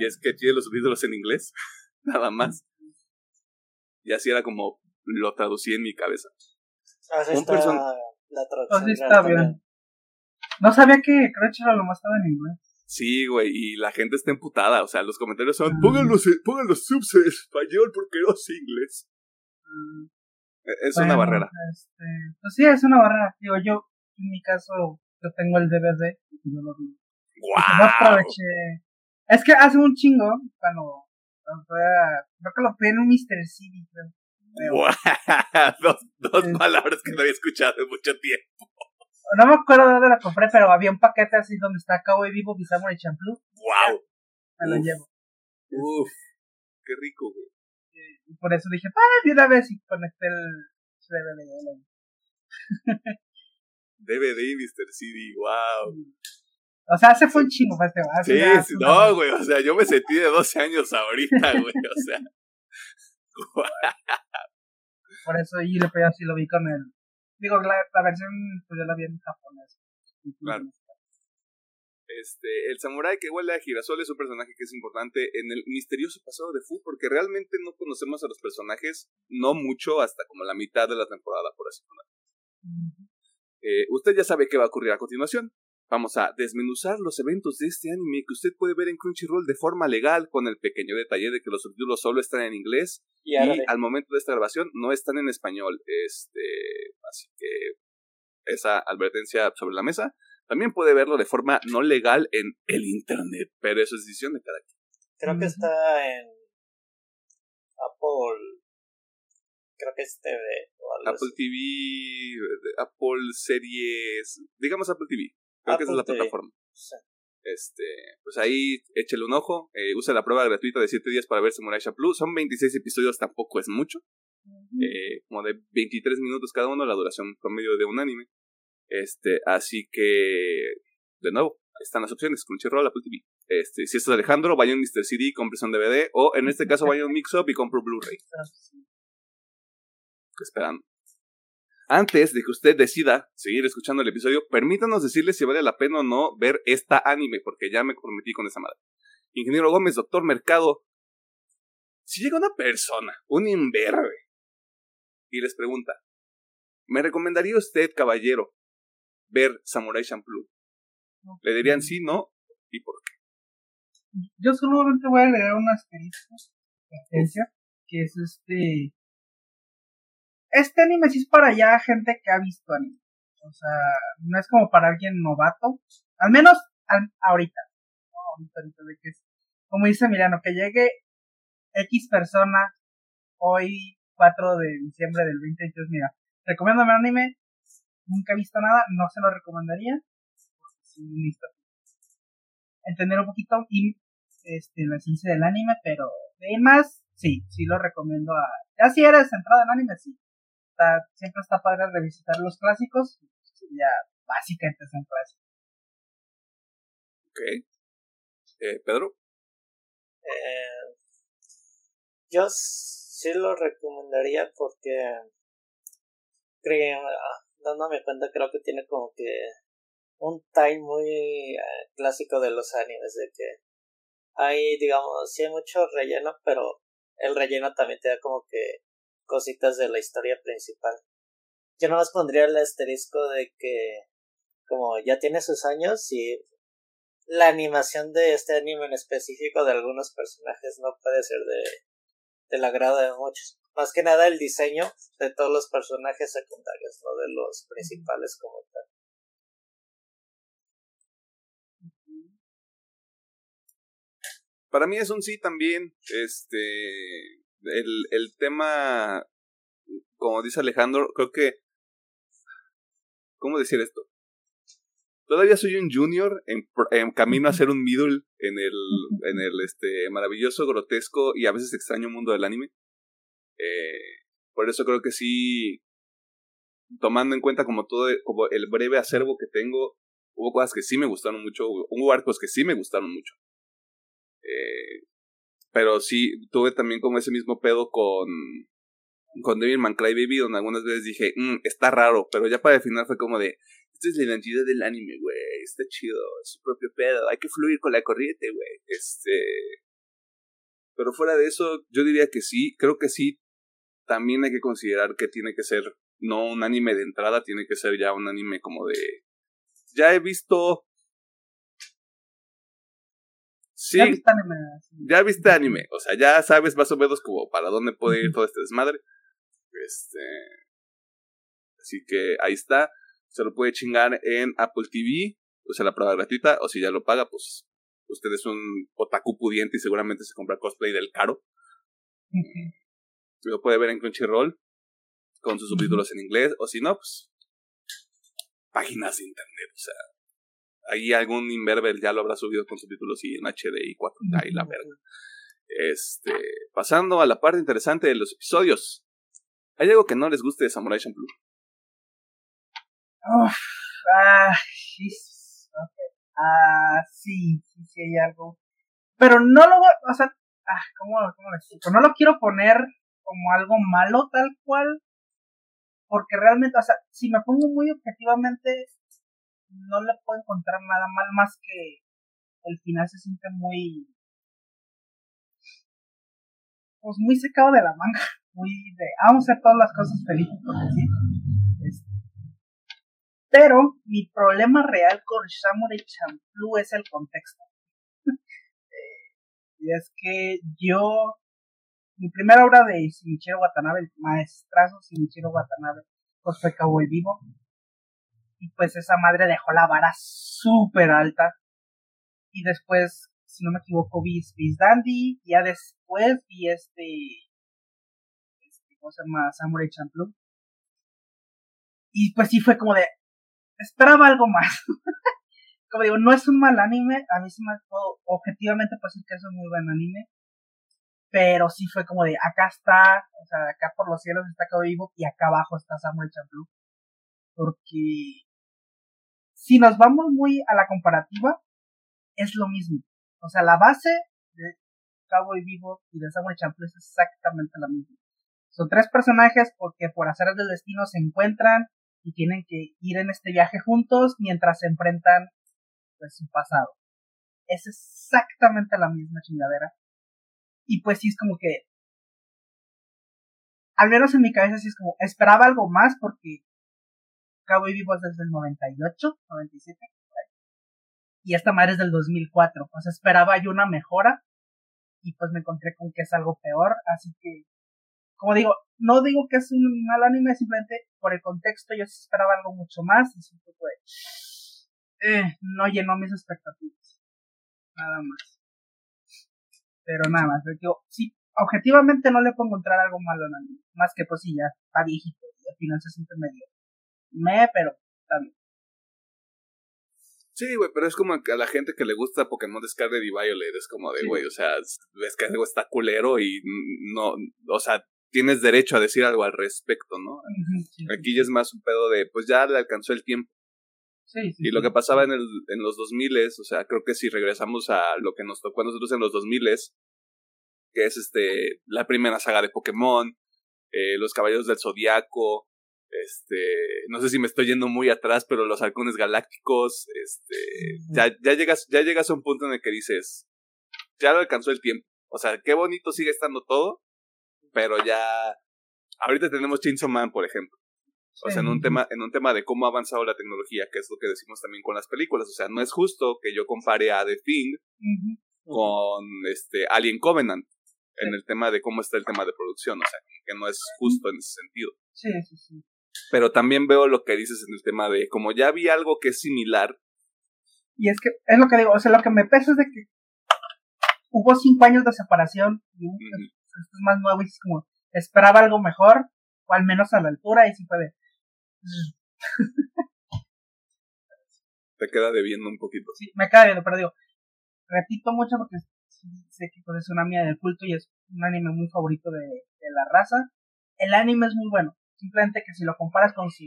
Y es que tiene los subtítulos en inglés, (laughs) nada más. Y así era como lo traducí en mi cabeza. Así Un está person- la traducción. Así está también. bien. No sabía que Crunchyroll nomás estaba en inglés. Sí, güey, y la gente está emputada. O sea, los comentarios son: Ah. pongan los, pongan los subs en español porque no es inglés. Mm, E- Es una barrera. Este, pues sí, es una barrera. Digo, yo, en mi caso, yo tengo el DVD y yo lo vi. No. Es que hace un chingo, cuando, creo que lo pedí en un Mr. CD, creo. (laughs) dos dos palabras que no había escuchado en mucho tiempo. No me acuerdo de dónde la compré, pero había un paquete así donde está Cowboy Vivo y Samurai Champloo. ¡Wow! Me lo llevo. Uf, qué rico, güey. Y por eso dije, ah, de una vez y conecté el DVD. DVD Mr. CD, wow. O sea, hace fue un chingo, pues, te hace Sí, sí, una- no, güey, o sea, yo me sentí de 12 años ahorita, (laughs) güey, o sea. Por eso, y le pedí así, lo vi con el. Digo, la, la versión, pues yo la vi en japonés. Claro. Este, el samurái que huele a girasol es un personaje que es importante en el misterioso pasado de Fu, porque realmente no conocemos a los personajes, no mucho, hasta como la mitad de la temporada, por así decirlo. Eh, usted ya sabe qué va a ocurrir a continuación. Vamos a desmenuzar los eventos de este anime que usted puede ver en Crunchyroll de forma legal, con el pequeño detalle de que los subtítulos solo están en inglés Y al momento de esta grabación no están en español. Este, así que esa advertencia sobre la mesa. También puede verlo de forma no legal en el internet, pero eso es decisión de cada quien. Creo que está en Apple. Creo que es TV o algo Apple así. TV, Apple Series, digamos Apple TV. Creo que esa es la TV. plataforma. Sí. Este, pues ahí échele un ojo, eh, use la prueba gratuita de 7 días para ver Samurai Champloo. Son 26 episodios, tampoco es mucho. eh, como de 23 minutos cada uno, la duración promedio de un anime. Este, así que, de nuevo, están las opciones, Crunchyroll, Apple TV. Este, si esto es Alejandro, vaya a un Mr. CD, compre un DVD, o en este caso vaya a un Mix Up y compre un Blu-ray. (laughs) Esperando. Antes de que usted decida seguir escuchando el episodio, permítanos decirle si vale la pena o no ver esta anime, porque ya me comprometí con esa madre. Ingeniero Gómez, doctor Mercado, si llega una persona, un imberbe, y les pregunta, ¿me recomendaría usted, caballero, ver Samurai Champloo? Le dirían sí, no, y por qué. Yo solamente voy a agregar un asterisco, que es este. Este anime sí es para ya gente que ha visto anime. O sea, no es como para alguien novato. Al menos al- ahorita. No, ahorita, de que. Como dice Milano, que llegue X persona hoy, 4 de diciembre del 2022. Mira, recomiendo un anime. Nunca he visto nada, no se lo recomendaría. Sí necesito entender un poquito y este la ciencia del anime, pero de más, sí, sí lo recomiendo a. Ya si eres centrado en anime, sí. Está, siempre está padre revisitar los clásicos. Ya básicamente son clásicos. Ok. Eh, Pedro, Eh, yo sí lo recomendaría porque creo, ah, dándome cuenta creo que tiene como que un time muy eh, clásico de los animes de que hay digamos sí hay mucho relleno pero el relleno también te da como que cositas de la historia principal yo no más pondría el asterisco de que como ya tiene sus años y la animación de este anime en específico de algunos personajes no puede ser de del agrado de muchos. Más que nada el diseño de todos los personajes secundarios, no de los principales como tal. para mí es un sí también. Este. El, el tema. Como dice Alejandro, creo que. ¿Cómo decir esto? Todavía soy un junior en, en camino a ser un middle en el, en el este, maravilloso, grotesco y a veces extraño mundo del anime. Eh, por eso creo que sí, tomando en cuenta como todo como el breve acervo que tengo, hubo cosas que sí me gustaron mucho, hubo arcos que sí me gustaron mucho. Eh, pero sí, tuve también como ese mismo pedo con, con Devilman Crybaby, donde algunas veces dije, "Mm, está raro, pero ya para el final fue como de, esta es la identidad del anime, güey. Está chido, es su propio pedo. Hay que fluir con la corriente, güey. Este. Pero fuera de eso, yo diría que sí. Creo que sí. También hay que considerar que tiene que ser no un anime de entrada, tiene que ser ya un anime como de. Ya he visto. Sí. Ya viste anime. Ya viste anime. O sea, ya sabes más o menos como para dónde puede ir todo este desmadre. Este. Así que ahí está. Se lo puede chingar en Apple TV. O sea, la prueba gratuita. O si ya lo paga, pues usted es un otaku pudiente y seguramente se compra cosplay del caro. Lo puede ver en Crunchyroll con sus subtítulos en inglés, o si no, pues páginas de internet, o sea, ahí algún Inverber ya lo habrá subido con subtítulos y en HD y 4K y la verga. Este, pasando a la parte interesante de los episodios. ¿Hay algo que no les guste de Samurai Champloo? Uf, ah, ah, sí, sí, sí hay algo. Pero no lo voy, o sea, ah, ¿cómo, cómo lo explico? No lo quiero poner como algo malo tal cual, porque realmente, o sea, si me pongo muy objetivamente, no le puedo encontrar nada mal más que el final se siente muy, pues muy secado de la manga, (laughs) muy de, vamos a hacer todas las cosas felices, porque sí. Este, pero mi problema real con Samurai Champloo es el contexto. (laughs) Eh, y es que yo mi primera obra de Shinichiro Watanabe, el maestrazo Shinichiro Watanabe, pues fue Cowboy Vivo. Y pues esa madre dejó la vara súper alta. Y después, si no me equivoco, vi Space Dandy. Y ya después vi este. este ¿Cómo se llama? Samurai Champloo. Y pues sí fue como de. Esperaba algo más. (laughs) como digo, no es un mal anime. A mí sí me. Objetivamente, pues sí que es un muy buen anime pero sí fue como de acá está, o sea, acá por los cielos está Cabo Vivo y acá abajo está Samuel Champloo. Porque si nos vamos muy a la comparativa, es lo mismo. O sea, la base de Cabo Vivo y de Samuel Champloo es exactamente la misma. Son tres personajes porque por hacer del destino se encuentran y tienen que ir en este viaje juntos mientras se enfrentan pues su pasado. Es exactamente la misma chingadera y pues sí es como que, al menos en mi cabeza sí es como, esperaba algo más porque Cowboy Vivo es desde el 98, 97. Y esta madre es del 2004. Pues esperaba yo una mejora. Y pues me encontré con que es algo peor. Así que, como digo, no digo que es un mal anime, simplemente por el contexto yo esperaba algo mucho más. Y siento que eh, no llenó mis expectativas. Nada más. Pero nada más, sí, objetivamente no le puedo encontrar algo malo en anime. Más que pues sí, ya está viejito y al final se siente medio me, pero está bien. Sí, güey, pero es como a la gente que le gusta Pokémon Scarlet y Violet, es como de, güey, o sea, ves que algo está culero y no, o sea, tienes derecho a decir algo al respecto, ¿no? Aquí ya es más un pedo de, pues ya le alcanzó el tiempo. Sí, y lo que pasaba en, el, en los 2000, o sea, creo que si regresamos a lo que nos tocó a nosotros en los 2000, que es este la primera saga de Pokémon, eh, los Caballeros del Zodiaco, este, no sé si me estoy yendo muy atrás, pero los halcones galácticos, este, ya, ya llegas, ya llegas a un punto en el que dices, ya lo alcanzó el tiempo. O sea, qué bonito sigue estando todo, pero ya, ahorita tenemos Chainsaw Man, por ejemplo. O sea, en un tema, en un tema de cómo ha avanzado la tecnología, que es lo que decimos también con las películas. O sea, no es justo que yo compare a The Thing con este Alien Covenant en el tema de cómo está el tema de producción. O sea, que no es justo en ese sentido. Sí, sí, sí. Pero también veo lo que dices en el tema de como ya vi algo que es similar. Y es que, es lo que digo, o sea, lo que me pesa es de que hubo cinco años de separación y esto es más nuevo y es como, esperaba algo mejor, o al menos a la altura, y sí puede (laughs) Te queda debiendo un poquito. Sí, me queda debiendo, pero digo, repito mucho porque sé que pues, es una mía del culto y es un anime muy favorito de, la raza. El anime es muy bueno, simplemente que si lo comparas con su,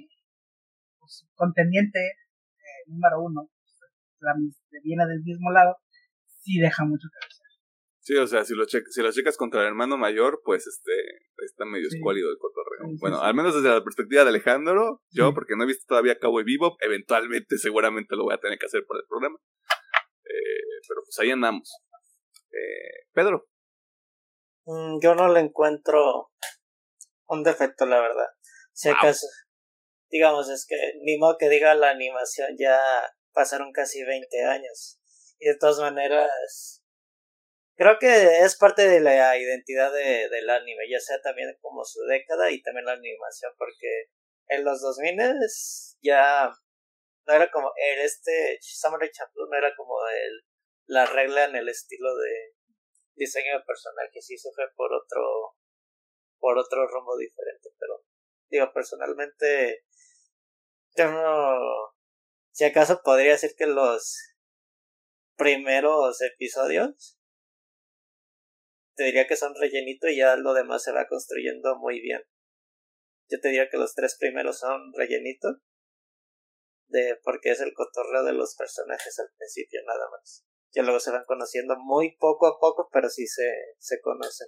contendiente eh, número uno, la, viene del mismo lado, sí deja mucho que desear. Sí, o sea, si lo, si lo checas contra el hermano mayor, pues este está medio escuálido el cotorreo. bueno, al menos desde la perspectiva de Alejandro, yo, porque no he visto todavía Cabo y Vivo, eventualmente (laughs) seguramente lo voy a tener que hacer por el programa. Eh, pero pues ahí andamos. Eh, Pedro. Mm, yo no le encuentro un defecto, la verdad. Si acaso, digamos, es que ni modo que diga la animación ya pasaron casi 20 años. Y de todas maneras, Creo que es parte de la identidad de, del anime, ya sea también como su década y también la animación, porque en los 2000 ya no era como el este Samurai Champloo no era como el la regla en el estilo de diseño de personajes y se fue por otro por otro rumbo diferente pero digo personalmente yo no si acaso podría decir que los primeros episodios te diría que son rellenitos y ya lo demás se va construyendo muy bien. Yo te diría que los tres primeros son rellenitos de porque es el cotorreo de los personajes al principio nada más. Ya luego se van conociendo muy poco a poco, pero sí se, se conocen.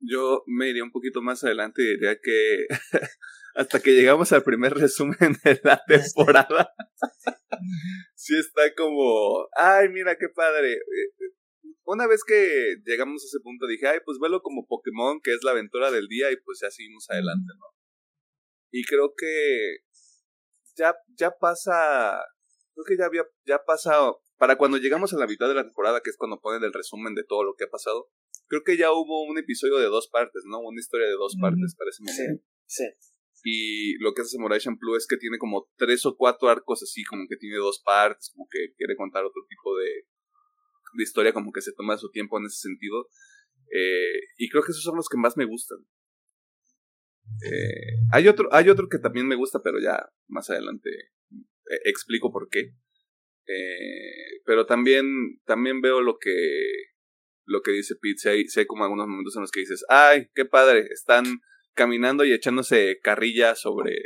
Yo me iría un poquito más adelante y diría que (laughs) hasta que llegamos al primer resumen de la (laughs) temporada, sí está como, ay, mira qué padre. Eh, una vez que llegamos a ese punto dije, ay, pues velo como Pokémon, que es la aventura del día, y pues ya seguimos adelante, ¿no? Y creo que ya, ya pasa, creo que ya había, ya pasa, para cuando llegamos a la mitad de la temporada, que es cuando ponen el resumen de todo lo que ha pasado, creo que ya hubo un episodio de dos partes, ¿no? Una historia de dos partes para ese momento. Sí, sí. Y lo que hace Samurai Champloo es que tiene como tres o cuatro arcos así, como que tiene dos partes, como que quiere contar otro tipo de, de historia como que se toma su tiempo en ese sentido. Eh, y creo que esos son los que más me gustan. Eh, hay, otro, hay otro que también me gusta, pero ya más adelante eh, explico por qué. pero también, también veo lo que, lo que dice Pete. Si hay, si hay como algunos momentos en los que dices, ay, qué padre, están caminando y echándose carrilla sobre...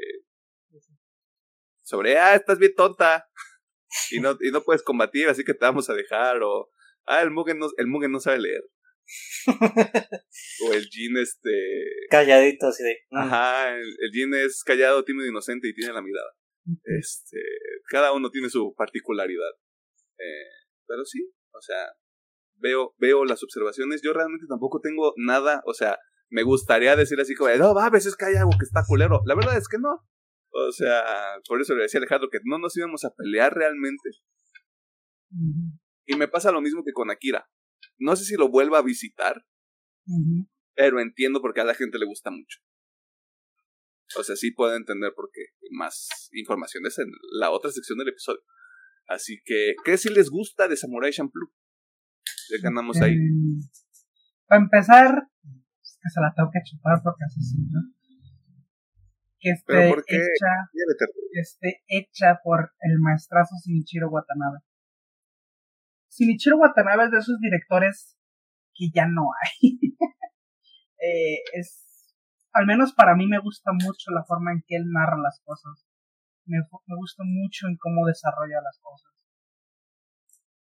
Sobre, ah, estás bien tonta y no, y no puedes combatir, así que te vamos a dejar, o, ah, el Mugen no, el Mugen no sabe leer. (laughs) o el Jin, este... Calladito, así de... Mm". Ajá, el, el Jin es callado, tímido, inocente y tiene la mirada. Este, cada uno tiene su particularidad. Eh, pero sí, o sea, veo, veo las observaciones. Yo realmente tampoco tengo nada, o sea, me gustaría decir así como, no, va, a veces que hay algo que está culero. La verdad es que no. O sea, por eso le decía a Alejandro que no nos íbamos a pelear realmente. Y me pasa lo mismo que con Akira. No sé si lo vuelva a visitar, pero entiendo por qué a la gente le gusta mucho. O sea, sí puedo entender por qué. Más informaciones en la otra sección del episodio. Así que, ¿qué si les gusta de Samurai Champloo? Ya que andamos ahí. para empezar, que se la tengo que chupar porque así se que esté hecha, esté hecha por el maestrazo Shinichiro Watanabe. Shinichiro Watanabe es de esos directores que ya no hay. (laughs) eh, es, al menos para mí me gusta mucho la forma en que él narra las cosas. Me, me gusta mucho en cómo desarrolla las cosas.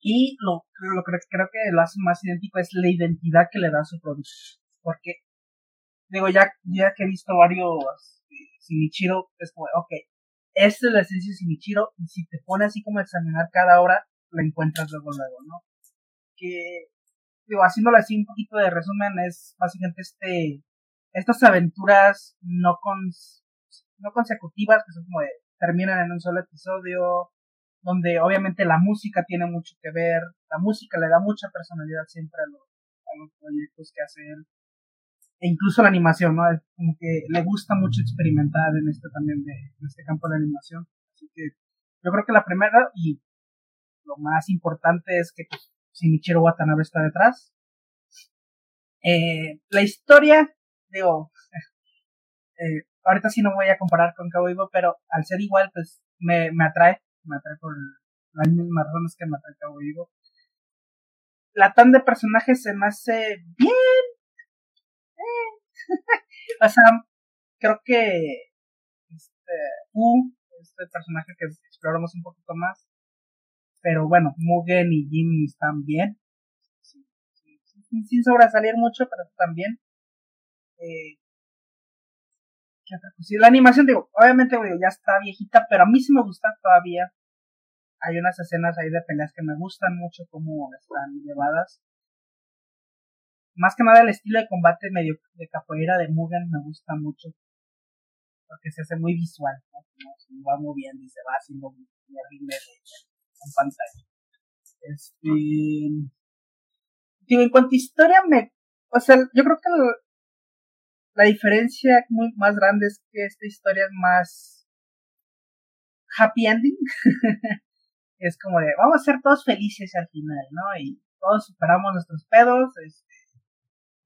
Y lo, lo que creo que lo hace más idéntico es la identidad que le da a su producto. Porque, digo, ya, ya que he visto varios Shinichiro es como, ok, esta es la esencia de Shinichiro y si te pone así como a examinar cada hora, la encuentras luego, luego, ¿no? Que, digo, haciéndolo así un poquito de resumen, es básicamente este, estas aventuras no con, no consecutivas, que son como de, terminan en un solo episodio, donde obviamente la música tiene mucho que ver, la música le da mucha personalidad siempre a los, a los proyectos que hace él e incluso la animación, ¿no? Como que le gusta mucho experimentar en este también de, en este campo de animación. Así que yo creo que la primera y lo más importante es que pues, Shinichiro Watanabe está detrás. Eh, la historia, digo, (laughs) eh, ahorita sí no voy a comparar con Vivo, pero al ser igual, pues me, me atrae, me atrae por las mismas razones que me atrae Cabo. La tan de personajes se me hace bien, (laughs) o sea, creo que este, este personaje que exploramos un poquito más, Pero bueno, Mugen y Jin están bien. Sin, sobresalir mucho, pero también. Eh, pues la animación, digo, obviamente ya está viejita, pero a mí sí me gusta todavía. Hay unas escenas ahí de peleas que me gustan mucho como están llevadas. Más que nada el estilo de combate medio de capoeira de Mugen me gusta mucho. Porque se hace muy visual, ¿no? se va moviendo y se va haciendo ritmo en pantalla. Este. Digo, en cuanto a historia, me. O sea, yo creo que la diferencia muy más grande es que esta historia es más happy ending. (laughs) es como de, vamos a ser todos felices al final, ¿no? Y todos superamos nuestros pedos, este,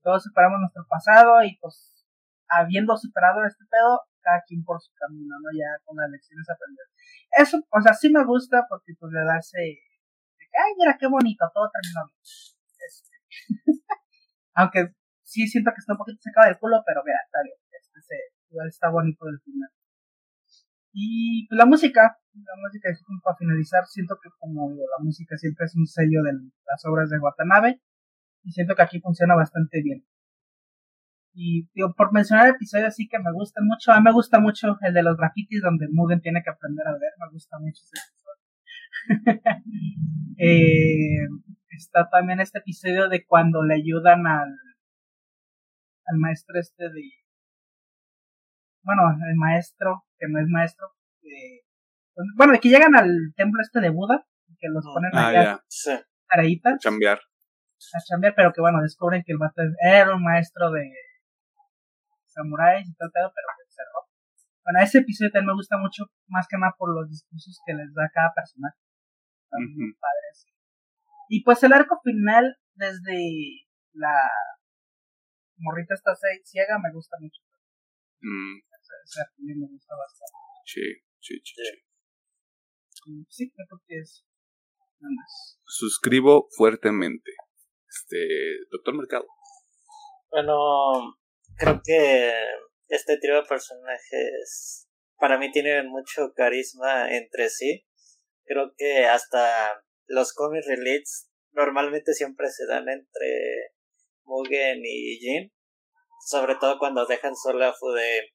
todos superamos nuestro pasado y pues habiendo superado este pedo, cada quien por su camino, ¿no? Ya con las lecciones aprendidas. Eso, o sea, sí me gusta porque pues le da ese, ay, mira qué bonito, todo terminó. Este, (laughs) aunque sí siento que está un poquito sacado del culo, pero mira, está bien. Este, igual está bonito del final. Y pues, la música, la música, para finalizar, siento que como digo, la música siempre es un sello de las obras de Watanabe, y siento que aquí funciona bastante bien. Y digo, por mencionar episodios así que me gustan mucho, a mí me gusta mucho el de los grafitis donde Mugen tiene que aprender a ver, me gusta mucho ese episodio. (laughs) eh, está también este episodio de cuando le ayudan al al maestro este de bueno el maestro que no es maestro bueno de que llegan al templo este de Buda que los ponen ah, allá a chambear. A chambear pero que bueno descubren que el vato era un maestro de samuráis y todo pero se cerró. Bueno ese episodio también me gusta mucho más que nada por los discursos que les da cada personaje. Están padres. Y pues el arco final desde la morrita está ciega, me gusta mucho. Mm. me gusta bastante. Sí, sí, sí. Sí, sí creo que es. Suscribo fuertemente. Este, doctor Mercado. Bueno, creo que este trío de personajes para mí tienen mucho carisma entre sí. Creo que hasta los comic relics normalmente siempre se dan entre Mugen y Jin. Sobre todo cuando dejan sola a Fude.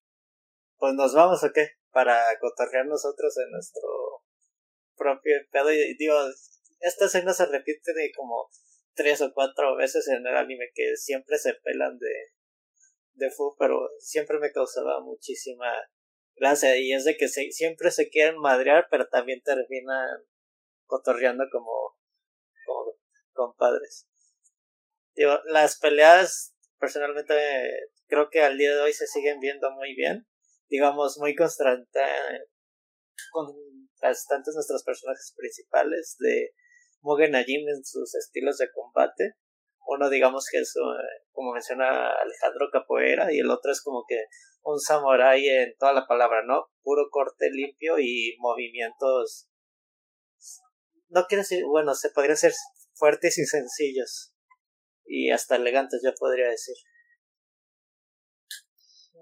Pues nos vamos o qué? Para cotorrear nosotros en nuestro propio pedo. Y digo, esta escena se repite de como tres o cuatro veces en el anime que siempre se pelan de, de Fu, pero siempre me causaba muchísima gracia. Y es de que se, siempre se quieren madrear, pero también terminan cotorreando como, como compadres las peleas, personalmente, creo que al día de hoy se siguen viendo muy bien. Digamos, muy contrastantes nuestros personajes principales de Mugen Najin en sus estilos de combate. Uno, digamos que es, eh, como menciona Alejandro Capoeira, y el otro es como que un samurái en toda la palabra, ¿no? Puro corte limpio y movimientos. No quiero decir, bueno, se podría ser fuertes y sencillos y hasta elegantes, yo podría decir.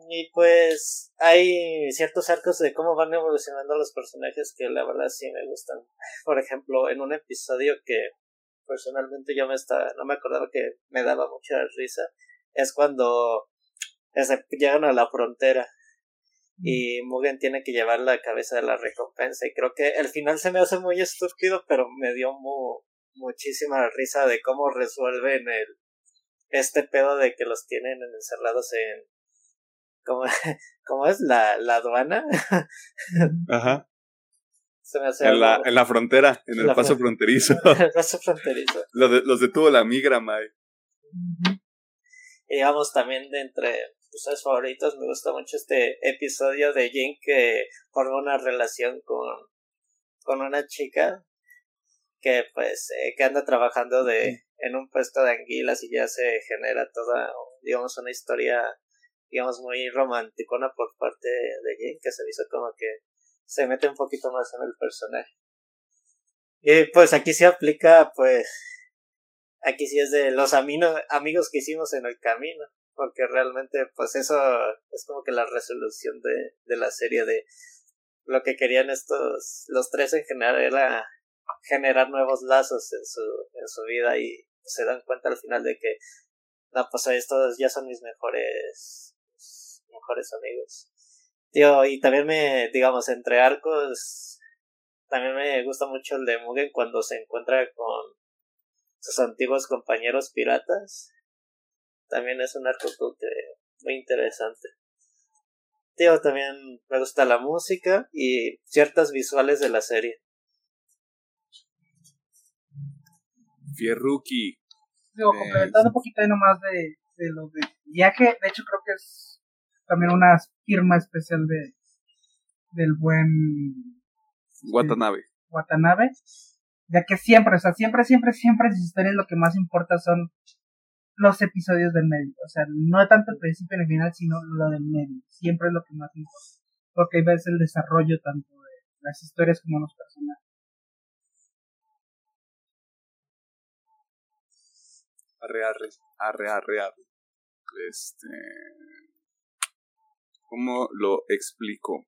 Y pues hay ciertos arcos de cómo van evolucionando los personajes que la verdad sí me gustan. Por ejemplo, en un episodio que personalmente yo me está, no me acordaba que me daba mucha risa, es cuando llegan a la frontera y Mugen tiene que llevar la cabeza de la recompensa y creo que el final se me hace muy estúpido pero me dio muy, muchísima risa de cómo resuelven el este pedo de que los tienen encerrados en ¿cómo, (laughs) cómo es la, la aduana? (laughs) Ajá. Se me hace en, la, en la frontera, en el paso fronterizo. (laughs) el paso fronterizo. los, de, los detuvo la migra, May. Y vamos también de entre sus favoritos, me gusta mucho este episodio de Jin que forma una relación con, con una chica que pues eh, que anda trabajando de en un puesto de anguilas y ya se genera toda digamos una historia digamos muy romanticona por parte de Jane que se hizo como que se mete un poquito más en el personaje. Y pues aquí se aplica pues aquí sí es de los amigos que hicimos en el camino porque realmente pues eso es como que la resolución de, de la serie de lo que querían estos los tres en general era generar nuevos lazos en su, en su vida y se dan cuenta al final de que, no, pues estos ya son mis mejores, mejores amigos. Tío, y también me, digamos, entre arcos, también me gusta mucho el de Mugen cuando se encuentra con sus antiguos compañeros piratas. También es un arco muy interesante. Tío, también me gusta la música y ciertas visuales de la serie. Fierruki. Digo, Eh, complementando un poquito ahí nomás de, de lo de viaje, de hecho creo que es también una firma especial de del buen Watanabe. Watanabe, ya que siempre, o sea, siempre, siempre, siempre sus historias lo que más importa son los episodios del medio, o sea, no tanto el principio ni el final, sino lo del medio, siempre es lo que más importa, porque ahí ves el desarrollo tanto de las historias como los personajes. Arre, arre, arre, arre, arre. Este. ¿Cómo lo explico?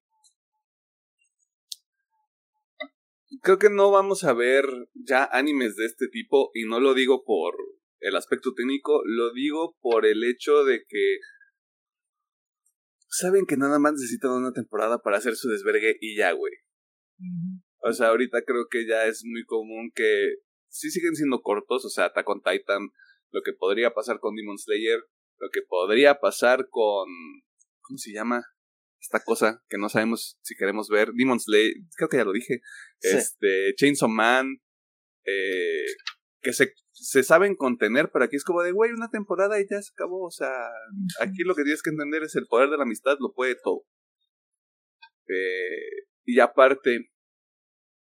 Creo que no vamos a ver ya animes de este tipo, y no lo digo por el aspecto técnico, lo digo por el hecho de que saben que nada más necesitan una temporada para hacer su desvergue y ya, güey. O sea, ahorita creo que ya es muy común que sí siguen siendo cortos, o sea, Attack on Titan, lo que podría pasar con Demon Slayer, lo que podría pasar con ¿cómo se llama? Esta cosa que no sabemos si queremos ver, Demon Slayer, creo que ya lo dije, Sí. este Chainsaw Man eh, que se se saben contener, pero aquí es como de, güey, una temporada y ya se acabó, o sea, aquí lo que tienes que entender es el poder de la amistad, lo puede todo. Eh, y aparte,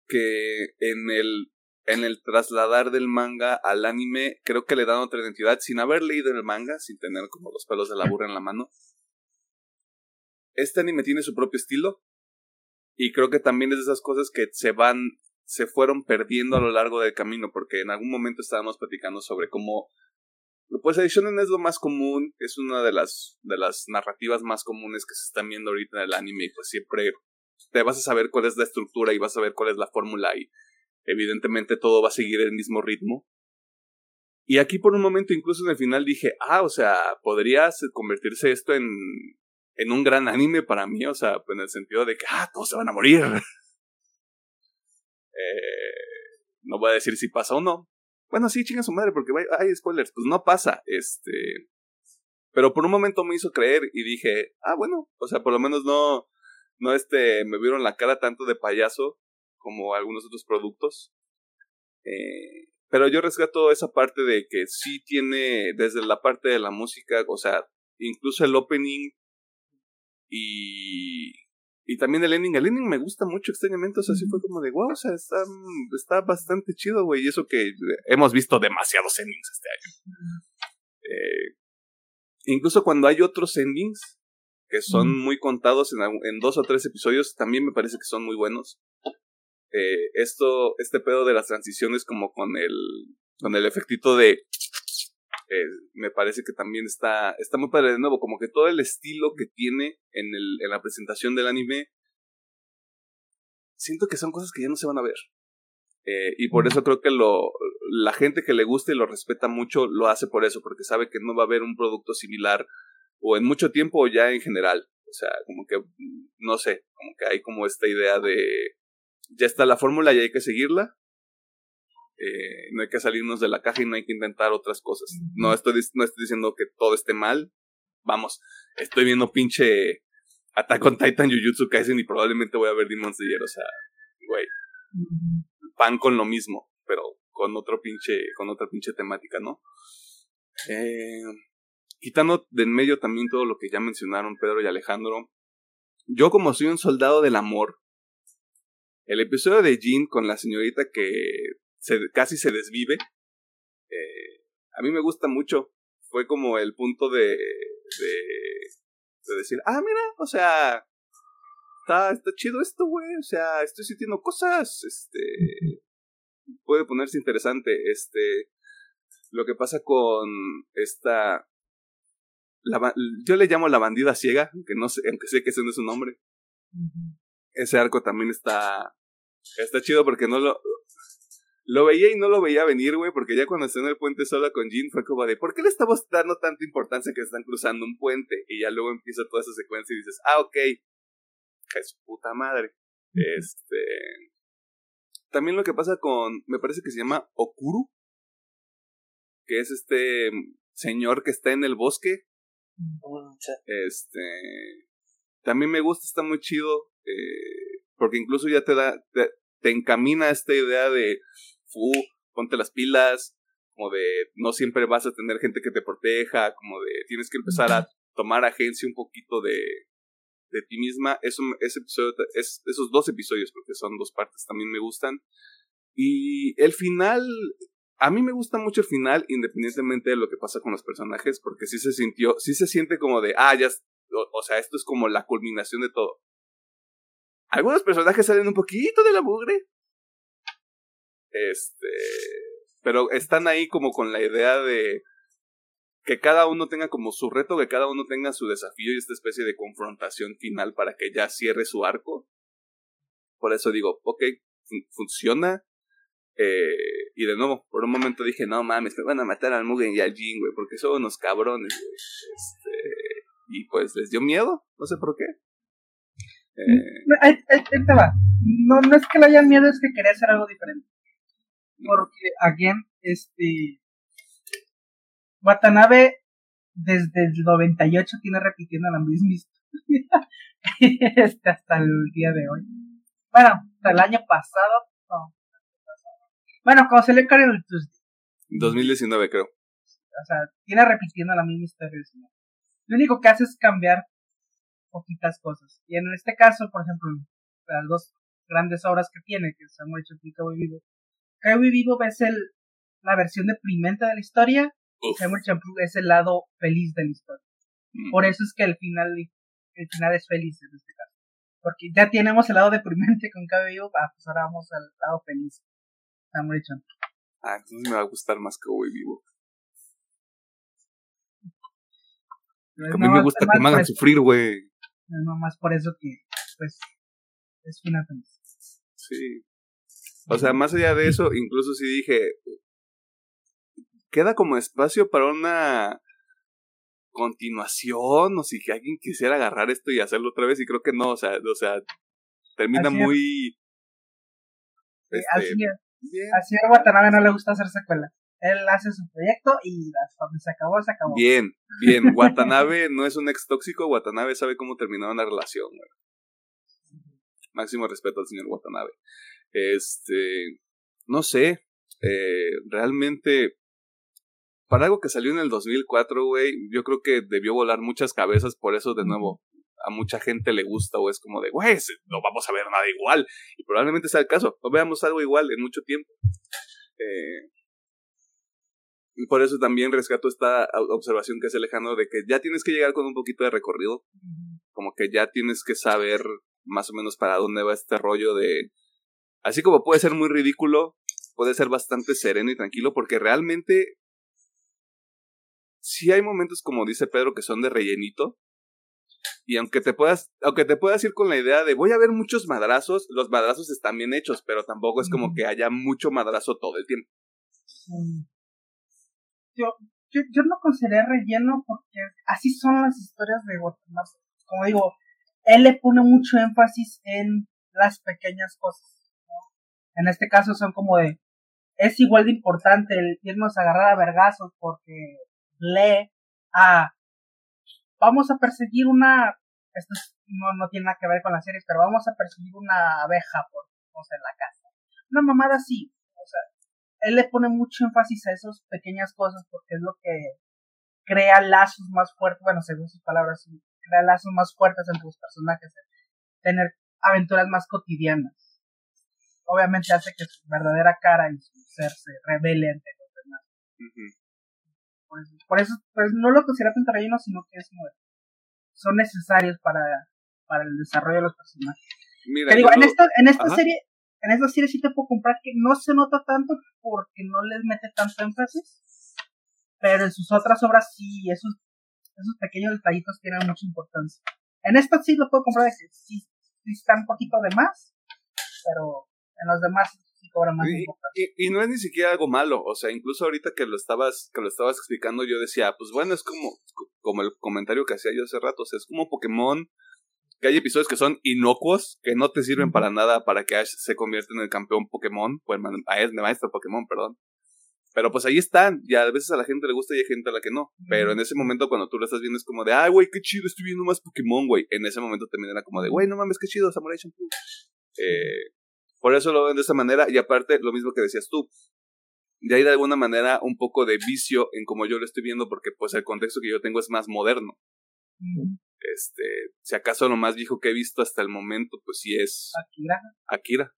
que en el, en el trasladar del manga al anime, creo que le dan otra identidad, sin haber leído el manga, sin tener como los pelos de la burra en la mano. Este anime tiene su propio estilo, y creo que también es de esas cosas que se van, se fueron perdiendo a lo largo del camino, porque en algún momento estábamos platicando sobre cómo pues el shonen es lo más común, es una de las, de las narrativas más comunes que se están viendo ahorita en el anime y pues siempre te vas a saber cuál es la estructura y vas a ver cuál es la fórmula y evidentemente todo va a seguir el mismo ritmo. Y aquí por un momento incluso en el final dije, ah, o sea, podría convertirse esto en, en un gran anime para mí, o sea, en el sentido de que, ah, todos se van a morir. (laughs) eh, no voy a decir si pasa o no, bueno, sí, chinga su madre, porque hay spoilers. Pues no pasa, este. Pero por un momento me hizo creer y dije, ah, bueno, o sea, por lo menos no, no este, me vieron la cara tanto de payaso como algunos otros productos. Eh, pero yo rescato esa parte de que sí tiene, desde la parte de la música, o sea, incluso el opening y, y también el ending. El ending me gusta mucho extrañamente, o sea, sí fue como de, wow, o sea, está, está bastante chido, güey. Y eso que hemos visto demasiados endings este año. Eh, incluso cuando hay otros endings, que son muy contados en, en, dos o tres episodios, también me parece que son muy buenos. Eh, esto, este pedo de las transiciones como con el, con el efectito de... Eh, me parece que también está, está muy padre de nuevo, como que todo el estilo que tiene en, el, en la presentación del anime, siento que son cosas que ya no se van a ver. Eh, y por eso creo que lo, la gente que le gusta y lo respeta mucho lo hace por eso, porque sabe que no va a haber un producto similar o en mucho tiempo o ya en general. O sea, como que, no sé, como que hay como esta idea de, ya está la fórmula y hay que seguirla. Eh, no hay que salirnos de la caja y no hay que intentar otras cosas. No estoy, no estoy diciendo que todo esté mal. Vamos, estoy viendo pinche Attack on Titan, Jujutsu Kaisen y probablemente voy a ver Demon Slayer. O sea, güey, van con lo mismo, pero con otro pinche, con otra pinche temática, ¿no? Eh, quitando de en medio también todo lo que ya mencionaron Pedro y Alejandro. Yo como soy un soldado del amor, el episodio de Jin con la señorita que se, casi se desvive, eh, a mí me gusta mucho. Fue como el punto de, de, de decir, ah, mira, o sea, está, está chido esto, güey, o sea, estoy sintiendo cosas, este, puede ponerse interesante, este, lo que pasa con esta, la, yo le llamo la bandida ciega, aunque no sé, aunque sé que ese no es su nombre. Ese arco también está, está chido porque no lo, lo veía y no lo veía venir, güey, porque ya cuando está en el puente sola con Jean fue como de, ¿por qué le estamos dando tanta importancia que están cruzando un puente? Y ya luego empieza toda esa secuencia y dices, ah, ok, que es puta madre. Este. También lo que pasa con, me parece que se llama Okuru, que es este señor que está en el bosque. Mm. Este. También me gusta, está muy chido. Eh, porque incluso ya te da. Te, te encamina esta idea de. Fu, ponte las pilas. Como de. No siempre vas a tener gente que te proteja. Como de. Tienes que empezar a tomar agencia un poquito de. De ti misma. Eso, ese episodio, es, esos dos episodios, porque son dos partes, también me gustan. Y el final, a mí me gusta mucho el final, independientemente de lo que pasa con los personajes, porque sí se sintió, sí se siente como de, ah, ya, o, o, sea, esto es como la culminación de todo. Algunos personajes salen un poquito de la mugre. Este, pero están ahí como con la idea de que cada uno tenga como su reto, que cada uno tenga su desafío y esta especie de confrontación final para que ya cierre su arco. Por eso digo, ok, fun funciona, eh, y de nuevo, por un momento dije, no mames, me van a matar al Mugen y al Jin, güey, porque son unos cabrones. Este, y pues les dio miedo, no sé por qué. Eh, ahí, ahí, ahí, te va. No, no es que le hayan miedo, es que quería hacer algo diferente. Porque, again, este. Watanabe desde el 98 tiene repitiendo la misma historia. (laughs) este, hasta el día de hoy. Bueno, hasta el año pasado, no, bueno, cuando se le cae el Tuesday. 2019, creo. O sea, tiene repitiendo la misma historia. Lo único que hace es cambiar poquitas cosas. Y en este caso, por ejemplo, las dos grandes obras que tiene, que se han hecho aquí Cowboy Vivo. Cowboy Vivo es el, la versión deprimente de la historia. Y Shampoo es el lado feliz de la historia. Mm. Por eso es que el final, el final es feliz en este caso. Porque ya tenemos el lado deprimente con Cowboy Vivo, ah, pues ahora vamos al lado feliz. Samurai Champloo. Ah, entonces me va a gustar más Cowboy Vivo. a mí me gusta que me hagan sufrir, güey. No más por eso que, pues, es final feliz. Sí. O sea, más allá de eso, incluso si dije, queda como espacio para una continuación, o si que alguien quisiera agarrar esto y hacerlo otra vez, y creo que no, o sea, o sea, termina muy... Este, Así es. Bien. Así a Watanabe no le gusta hacer secuela. Él hace su proyecto y cuando se acabó, se acabó. Bien, bien. (laughs) Watanabe no es un ex tóxico. Watanabe sabe cómo terminar una relación, güey. Máximo respeto al señor Watanabe. Este. No sé. Eh, realmente. Para algo que salió en el 2004, güey, yo creo que debió volar muchas cabezas. Por eso, de nuevo, a mucha gente le gusta o es como de, güey, no vamos a ver nada igual. Y probablemente sea el caso, no veamos algo igual en mucho tiempo. Eh, por eso también rescato esta observación que hace Alejandro de que ya tienes que llegar con un poquito de recorrido, como que ya tienes que saber más o menos para dónde va este rollo de... Así como puede ser muy ridículo, puede ser bastante sereno y tranquilo porque realmente... Sí hay momentos, como dice Pedro, que son de rellenito, y aunque te puedas, aunque te puedas ir con la idea de voy a ver muchos madrazos, los madrazos están bien hechos, pero tampoco es como que haya mucho madrazo todo el tiempo. Yo, yo, yo no consideré relleno porque así son las historias de Guatemala. Como digo, él le pone mucho énfasis en las pequeñas cosas. ¿no? En este caso son como de, es igual de importante el irnos a agarrar a vergazos porque lee a vamos a perseguir una, esto no, no tiene nada que ver con las series, pero vamos a perseguir una abeja por, no sé, en la casa. Una mamada así, o sea, él le pone mucho énfasis a esas pequeñas cosas porque es lo que crea lazos más fuertes, bueno, según sus palabras, crea lazos más fuertes entre los personajes, tener aventuras más cotidianas. Obviamente hace que su verdadera cara y su ser se revele ante los demás. Uh -huh. Por eso, por eso, pues no lo considero tanto relleno, sino que es como, son necesarios para, para el desarrollo de los personajes. Mira, Te digo, en esta, en esta Ajá. serie, en esta serie sí te puedo comprar que no se nota tanto porque no les mete tanto énfasis, pero en sus otras obras sí, esos, esos pequeños detallitos tienen mucha importancia. En esta sí lo puedo comprar de que sí, sí está un poquito de más, pero en los demás sí cobra más y- y no es ni siquiera algo malo, o sea, incluso ahorita que lo estabas, que lo estabas explicando, yo decía, pues bueno, es como, como el comentario que hacía yo hace rato, o sea, es como Pokémon, que hay episodios que son inocuos, que no te sirven para nada para que Ash se convierta en el campeón Pokémon, el maestro Pokémon, perdón. Pero pues ahí están, y a veces a la gente le gusta y hay gente a la que no. Pero en ese momento cuando tú lo estás viendo es como de, ay, güey, qué chido, estoy viendo más Pokémon, güey. En ese momento también era como de, güey, no mames, qué chido, Samurai Champloo. Eh, por eso lo ven de esa manera, y aparte, lo mismo que decías tú, de ahí de alguna manera un poco de vicio en como yo lo estoy viendo, porque pues el contexto que yo tengo es más moderno. Este, si acaso lo más viejo que he visto hasta el momento, pues sí es Akira. Akira.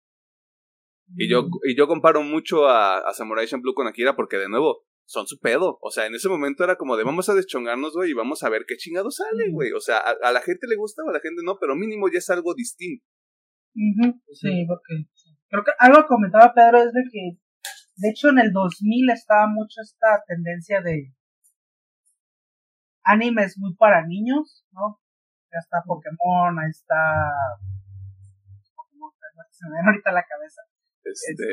Y yo, y yo comparo mucho a, a Samurai Champloo con Akira porque, de nuevo, son su pedo. O sea, en ese momento era como de vamos a deschongarnos, güey, y vamos a ver qué chingado sale, güey. O sea, a, a la gente le gusta o a la gente no, pero mínimo ya es algo distinto. Ujú, Sí, porque creo que algo que comentaba Pedro es de que, de hecho, en el 2000 estaba mucho esta tendencia de animes muy para niños, ¿no? Ya está Pokémon, ahí está. Pokémon, se me viene ahorita a la cabeza. Este,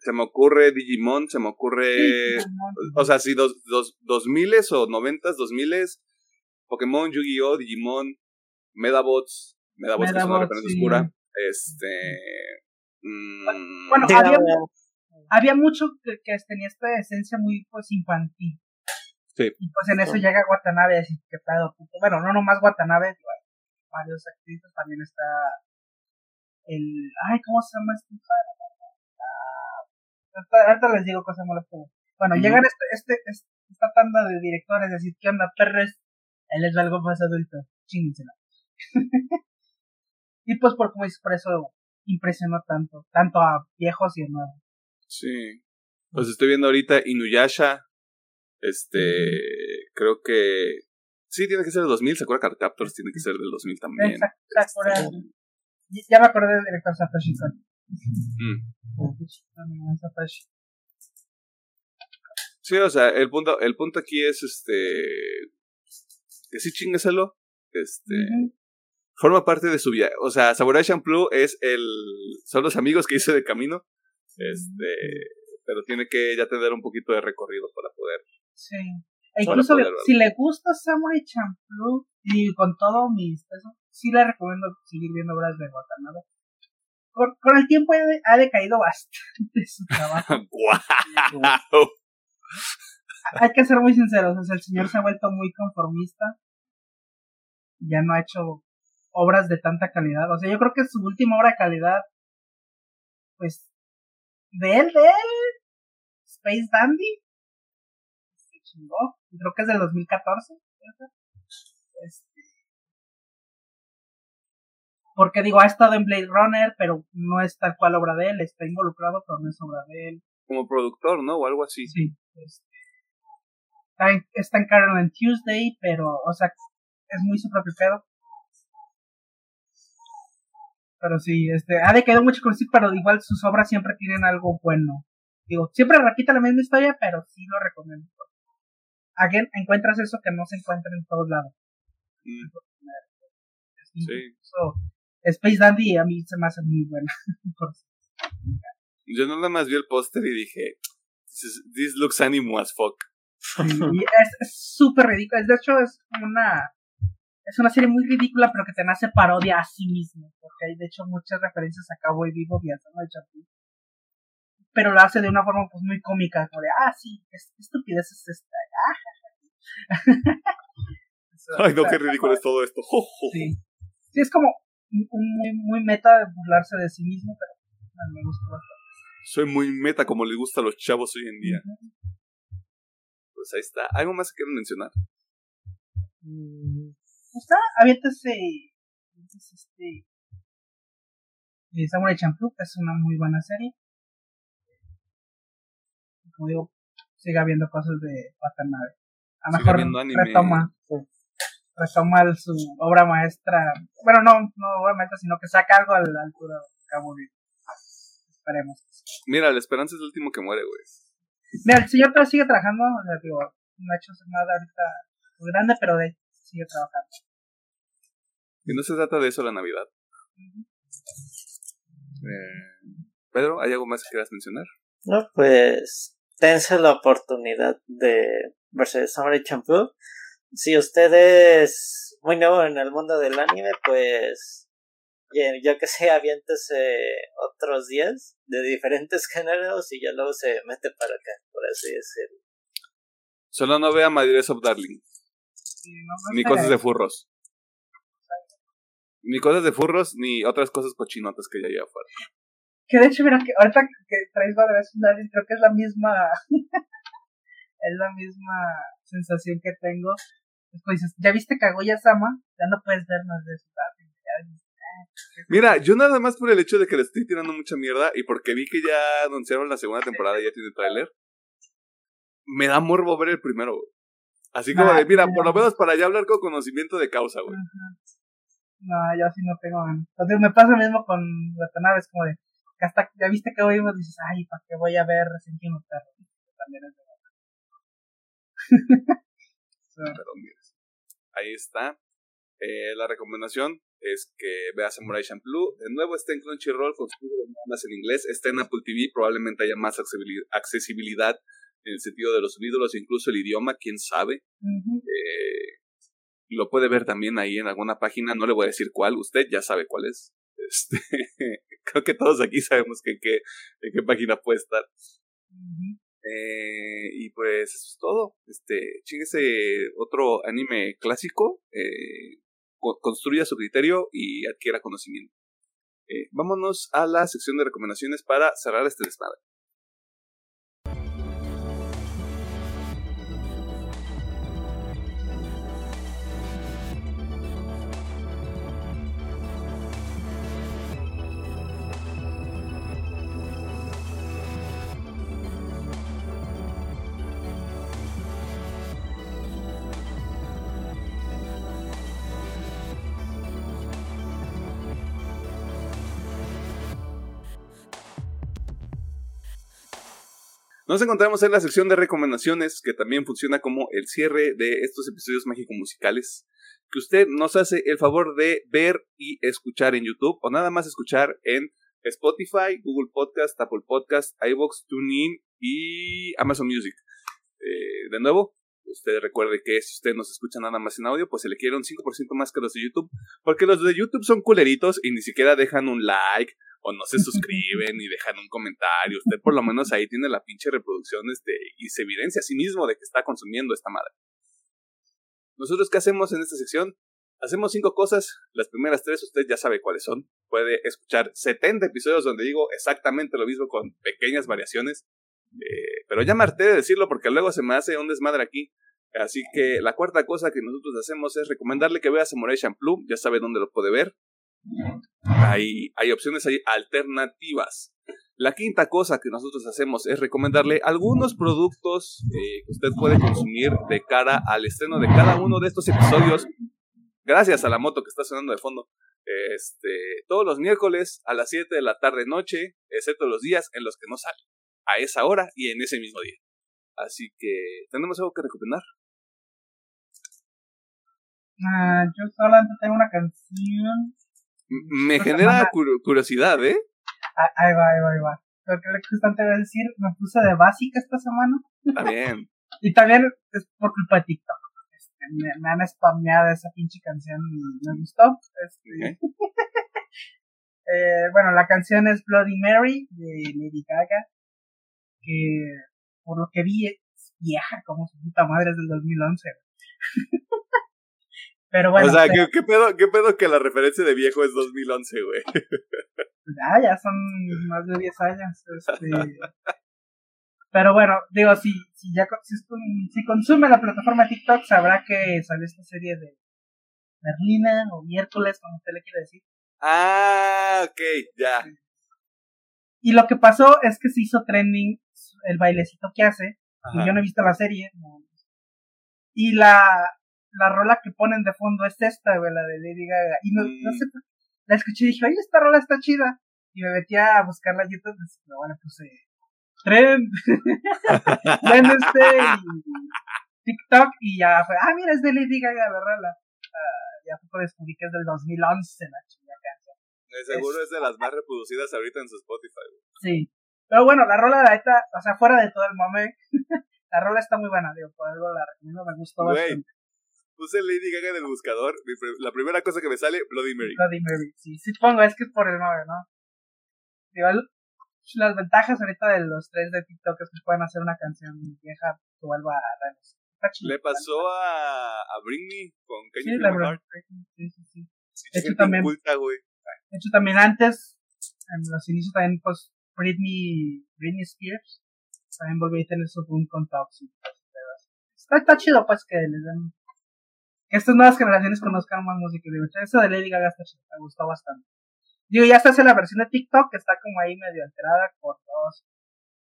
se me ocurre Digimon, se me ocurre... Sí. O sea, sí, dos, dos, dos miles o noventas, dos miles, Pokémon, Yu-Gi-Oh, Digimon, Medabots, Medabots, que es una referencia sí. oscura, este... mm, Bueno, había, había mucho que, que tenía esta esencia muy pues infantil. Sí. Y pues en eso Sí. llega Watanabe a decir que pedo, puto. Bueno, no nomás Watanabe, varios actrices, también está el, ay, ¿cómo se llama este? Ah, ahorita, les digo cosas malas bueno, llegan este, este, este- esta tanda de directores, decir, ¿qué onda, perres? Él es algo más adulto, chíngensela. (laughs) y pues por como dices, por eso impresionó tanto, tanto a viejos y a nuevos. Sí. Pues estoy viendo ahorita Inuyasha. Este, creo que sí tiene que ser del 2000, Sakura Card Captors tiene que ser del 2000 también. Sakura. Ya- Ya me acordé del director Satoshi Kon. Mm. Satoshi. Sí, o sea, el punto el punto aquí es este que sí chingueselo. Este, forma parte de su vida. O sea, Samurai Champloo es el son los amigos que hice de camino. Este, pero tiene que ya tener un poquito de recorrido para poder. Sí. E incluso le- si le gusta Samurai Champloo, y con todo mis pesos, sí le recomiendo seguir viendo obras de Watanabe. Con, con el tiempo ha, de- ha decaído bastante su trabajo. (laughs) ¡Guau! Hay que ser muy sinceros, o sea, el señor se ha vuelto muy conformista. Ya no ha hecho obras de tanta calidad. O sea, yo creo que su última obra de calidad, pues, de él, de él, Space Dandy, chingó. Creo que es del 2014. ¿cierto? Este, porque digo, ha estado en Blade Runner, pero no es tal cual obra de él, está involucrado, pero no es obra de él. Como productor, ¿no? O algo así. Sí. este, está, en, está en Carol and Tuesday, pero, o sea, es muy su propio pedo. Pero sí, este, ha decaído mucho con sí, pero igual sus obras siempre tienen algo bueno. Digo, siempre repite la misma historia, pero sí lo recomiendo. Again, encuentras eso que no se encuentra en todos lados. Mm, Sí. sí. So, Space Dandy a mí se me hace muy buena. (laughs) Yo nada más vi el póster y dije, this, is- this looks animo as fuck. y es súper ridículo. De hecho, es una. Es una serie muy ridícula, pero que te nace parodia a sí mismo. Porque hay, de hecho, muchas referencias a Cowboy Vivo y a Champloo. Pero lo hace de una forma pues muy cómica. Como de, ah, sí, qué qué estupidez es esta. (laughs) Ay, no, qué ridículo es todo esto. Sí. Sí, es como muy, muy meta de burlarse de sí mismo, pero a mí me gusta bastante. Soy muy meta como le gusta a los chavos hoy en día. Pues ahí está. ¿Algo más que quieran mencionar? Mm, Está, aviéntese. aviéntese Este. eh, Samurai Champloo es una muy buena serie. Como digo, siga viendo cosas de Watanabe. A lo mejor retoma. Retoma el- su obra maestra. Bueno, no, no obra maestra, sino que saca algo a la altura de. Esperemos. Mira, la esperanza es el último que muere, güey. Mira, el señor todavía sigue trabajando. O sea, digo, no ha hecho nada ahorita muy grande, pero de sigue trabajando. Y no se trata de eso la Navidad. Eh, Pedro, ¿hay algo más que quieras mencionar? No, pues tense la oportunidad de verse Samurai Champloo. Si usted es muy nuevo en el mundo del anime, pues yo que sé, aviéntese otros días de diferentes (laughs) géneros y ya luego se mete para acá, por así decirlo. Solo no vea Madres of Darling. ni cosas de furros. Ni cosas de furros, ni otras cosas cochinotas que ya hay afuera. Que de hecho, mira, que ahorita que traes of Darling, creo que es la misma. (laughs) es la misma sensación que tengo. Pues dices, ¿ya viste Kaguya Sama? Ya no puedes ver más de eso. Mira, yo nada más por el hecho de que le estoy tirando mucha mierda y porque vi que ya anunciaron la segunda temporada y ya tiene tráiler, me da morbo ver el primero, Así como de, mira, por lo menos para ya hablar con conocimiento de causa, güey. No, yo sí no tengo Entonces me pasa lo mismo con Watanabe, es como de, hasta ya viste que hoy dices, ay, ¿para qué voy a ver Resident Evil También es de verdad. (laughs) ahí está. Eh, la recomendación es que vea Samurai Champloo. De nuevo está en Crunchyroll, con más en inglés. Está en Apple TV, probablemente haya más accesibilidad en el sentido de los subtítulos, incluso el idioma, quién sabe. eh, lo puede ver también ahí en alguna página, no le voy a decir cuál, usted ya sabe cuál es. Este, (laughs) creo que todos aquí sabemos que, que, en qué página puede estar. eh, y pues eso es todo. Este, chíguese otro anime clásico. Eh, construya su criterio y adquiera conocimiento. Eh, vámonos a la sección de recomendaciones para cerrar este desmadre. Nos encontramos en la sección de recomendaciones, que también funciona como el cierre de estos episodios mágico-musicales, que usted nos hace el favor de ver y escuchar en YouTube, o nada más escuchar en Spotify, Google Podcast, Apple Podcast, iVoox, TuneIn y Amazon Music. Eh, de nuevo, usted recuerde que si usted nos escucha nada más en audio, pues se le quiere un 5% más que los de YouTube, porque los de YouTube son culeritos y ni siquiera dejan un like o no se suscriben y dejan un comentario. Usted por lo menos ahí tiene la pinche reproducción este, y se evidencia a sí mismo de que está consumiendo esta madre. Nosotros, ¿qué hacemos en esta sección? Hacemos cinco cosas. Las primeras tres usted ya sabe cuáles son. Puede escuchar 70 episodios donde digo exactamente lo mismo con pequeñas variaciones. Eh, pero ya me harté de decirlo porque luego se me hace un desmadre aquí. Así que la cuarta cosa que nosotros hacemos es recomendarle que vea Samurai Champloo. Ya sabe dónde lo puede ver. Hay, opciones hay alternativas. La quinta cosa que nosotros hacemos es recomendarle algunos productos eh, que usted puede consumir de cara al estreno de cada uno de estos episodios. Gracias a la moto que está sonando de fondo. Este, todos los miércoles a las 7 de la tarde noche, excepto los días en los que no sale. A esa hora y en ese mismo día. Así que, ¿tenemos algo que recomendar? Ah, yo solamente tengo una canción me genera curiosidad, ¿eh? Ah, ahí va, ahí va, ahí va. Lo que justamente voy a decir, me puse de básica esta semana. Está bien. (laughs) y también es por culpa de TikTok. Este, me, han spameado esa pinche canción me gustó. Este, (laughs) eh, bueno, la canción es Bloody Mary de Lady Gaga. Que por lo que vi es vieja como su puta madre es del 2011. (laughs) Pero bueno. O sea, ¿qué, pedo, ¿qué pedo que la referencia de viejo es 2011, güey? Ya, (laughs) ya son más de 10 años. Este... Pero bueno, digo, si, si ya si, consume la plataforma TikTok, sabrá que salió esta serie de Merlina o miércoles, como usted le quiere decir. Ah, ok, ya. Y lo que pasó es que se hizo trending el bailecito que hace. Y yo no he visto la serie. Y la, la rola que ponen de fondo es esta, güey, la de Lady Gaga. Y no, no sé. La escuché y dije, oye, esta rola está chida. Y me metí a buscarla en YouTube. Pues, bueno, puse Trend. (laughs) Trend este y TikTok. Y ya fue, ah, mira, es de Lady Gaga la rola. Uh, ya fue descubrí que es del 2011 la chida canción. seguro es de las más reproducidas ahorita en su Spotify. Sí. Pero bueno, la rola de ahorita, o sea, fuera de todo el momento, (laughs) la rola está muy buena, digo, por algo la recomiendo, me gustó bastante. Puse Lady Gaga en el buscador, la primera cosa que me sale, Bloody Mary. Bloody Mary, sí, sí pongo, es que es por el nombre, ¿no? Digo, las ventajas ahorita de los tres de TikTok es que pueden hacer una canción vieja que vuelva a Le pasó a, a Britney con Kanye sí, la sí, sí, sí. De hecho, también, de hecho, también antes, en los inicios también, pues, Britney, Britney Spears, también volvió a tener su boom con Toxic. Está, está chido, pues, que les den, estas nuevas generaciones conozcan más música. Digo, eso de Lady Gaga me gustó bastante. Digo, ya está en la versión de TikTok, que está como ahí medio alterada por dos.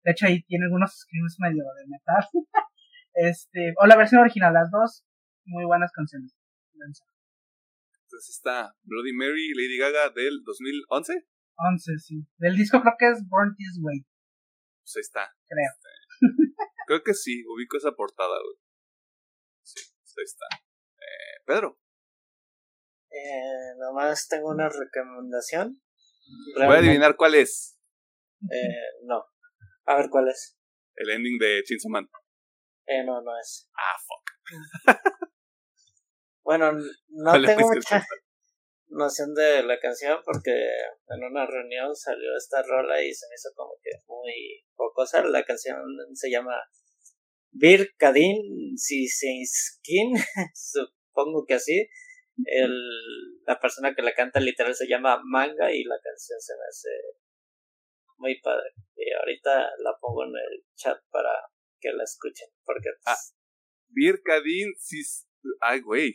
De hecho, ahí tiene algunos screams medio de metal. (laughs) este, o la versión original, las dos muy buenas canciones. Entonces está Bloody Mary Lady Gaga del 2011. 11, sí. Del disco creo que es Born This Way. Pues ahí está. Creo. creo que sí, ubico esa portada, güey. Sí, pues ahí está. Eh, Pedro. Eh, nomás tengo una recomendación. Voy a adivinar cuál es. Eh, no. A ver cuál es. El ending de Chainsaw Man. Eh, no, no es. Ah, fuck. (laughs) bueno, no tengo mucha noción de la canción porque en una reunión salió esta rola y se me hizo como que muy pocosa. La canción se llama Bir Kadin Skin, (laughs) supongo que así el, la persona que la canta literal se llama Manga y la canción se me hace muy padre. Y ahorita la pongo en el chat para que la escuchen. Porque. Ah, Birkadin, Ay, güey.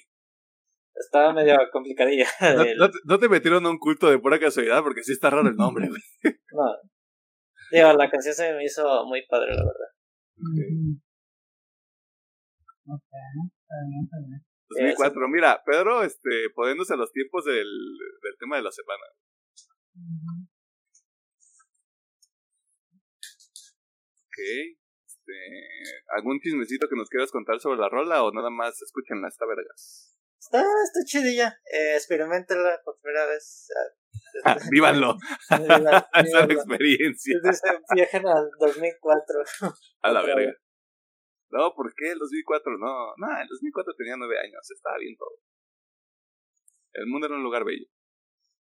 Estaba medio complicadilla. (laughs) (laughs) No, te, metieron a un culto de pura casualidad porque sí está raro el nombre, güey. no. Digo, la canción se me hizo muy padre, la verdad. Ok, está bien, está bien. 2004. Mira, Pedro, este, poniéndose a los tiempos del, del tema de la semana. Ok. Este, ¿Algún chismecito que nos quieras contar sobre la rola o nada más escúchenla, está vergas? Está, está chidilla. Eh, experimentenla por primera vez. Ah, (laughs) vívanlo. (laughs) Esa es la experiencia. Viajen al 2004. A la verga. No, ¿por qué el 2004? No, no, el 2004 tenía nueve años, estaba bien todo. El mundo era un lugar bello.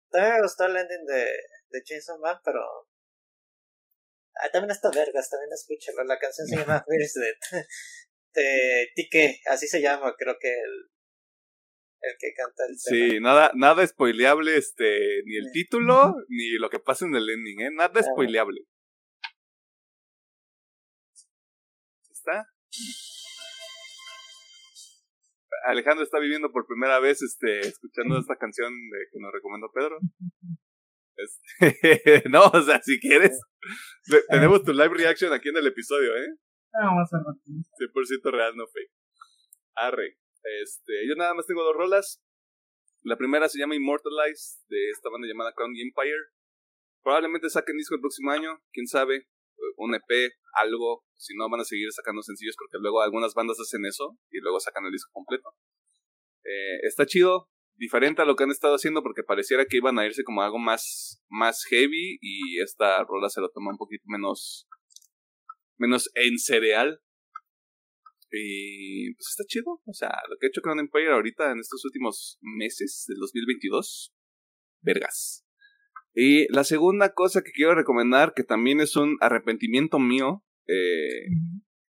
También me gustó el ending de, de Chainsaw Man, pero... Ah, también está vergas, también escúchalo. La canción se llama (laughs) Where's (laughs) de, de Tique, así se llama, creo que el, el que canta el Sí, nada, nada spoileable, este, ni el título, ni lo que pasa en el ending, ¿eh? Nada spoileable. ¿Está? Alejandro está viviendo por primera vez este escuchando esta canción que nos recomendó Pedro. Este, (laughs) no, o sea, si quieres, tenemos tu live reaction aquí en el episodio, ¿eh? Vamos a 100% real, no fake. Arre. Este, yo nada más tengo dos rolas. La primera se llama Immortalize, de esta banda llamada Crown Empire. Probablemente saquen disco el próximo año, quién sabe un EP, algo, si no van a seguir sacando sencillos porque luego algunas bandas hacen eso y luego sacan el disco completo. Eh, está chido, diferente a lo que han estado haciendo porque pareciera que iban a irse como algo más, más heavy y esta rola se lo toma un poquito menos, menos en cereal. Y pues está chido, o sea, lo que ha hecho Crown Empire ahorita en estos últimos meses del 2022, vergas. Y la segunda cosa que quiero recomendar, que también es un arrepentimiento mío, eh,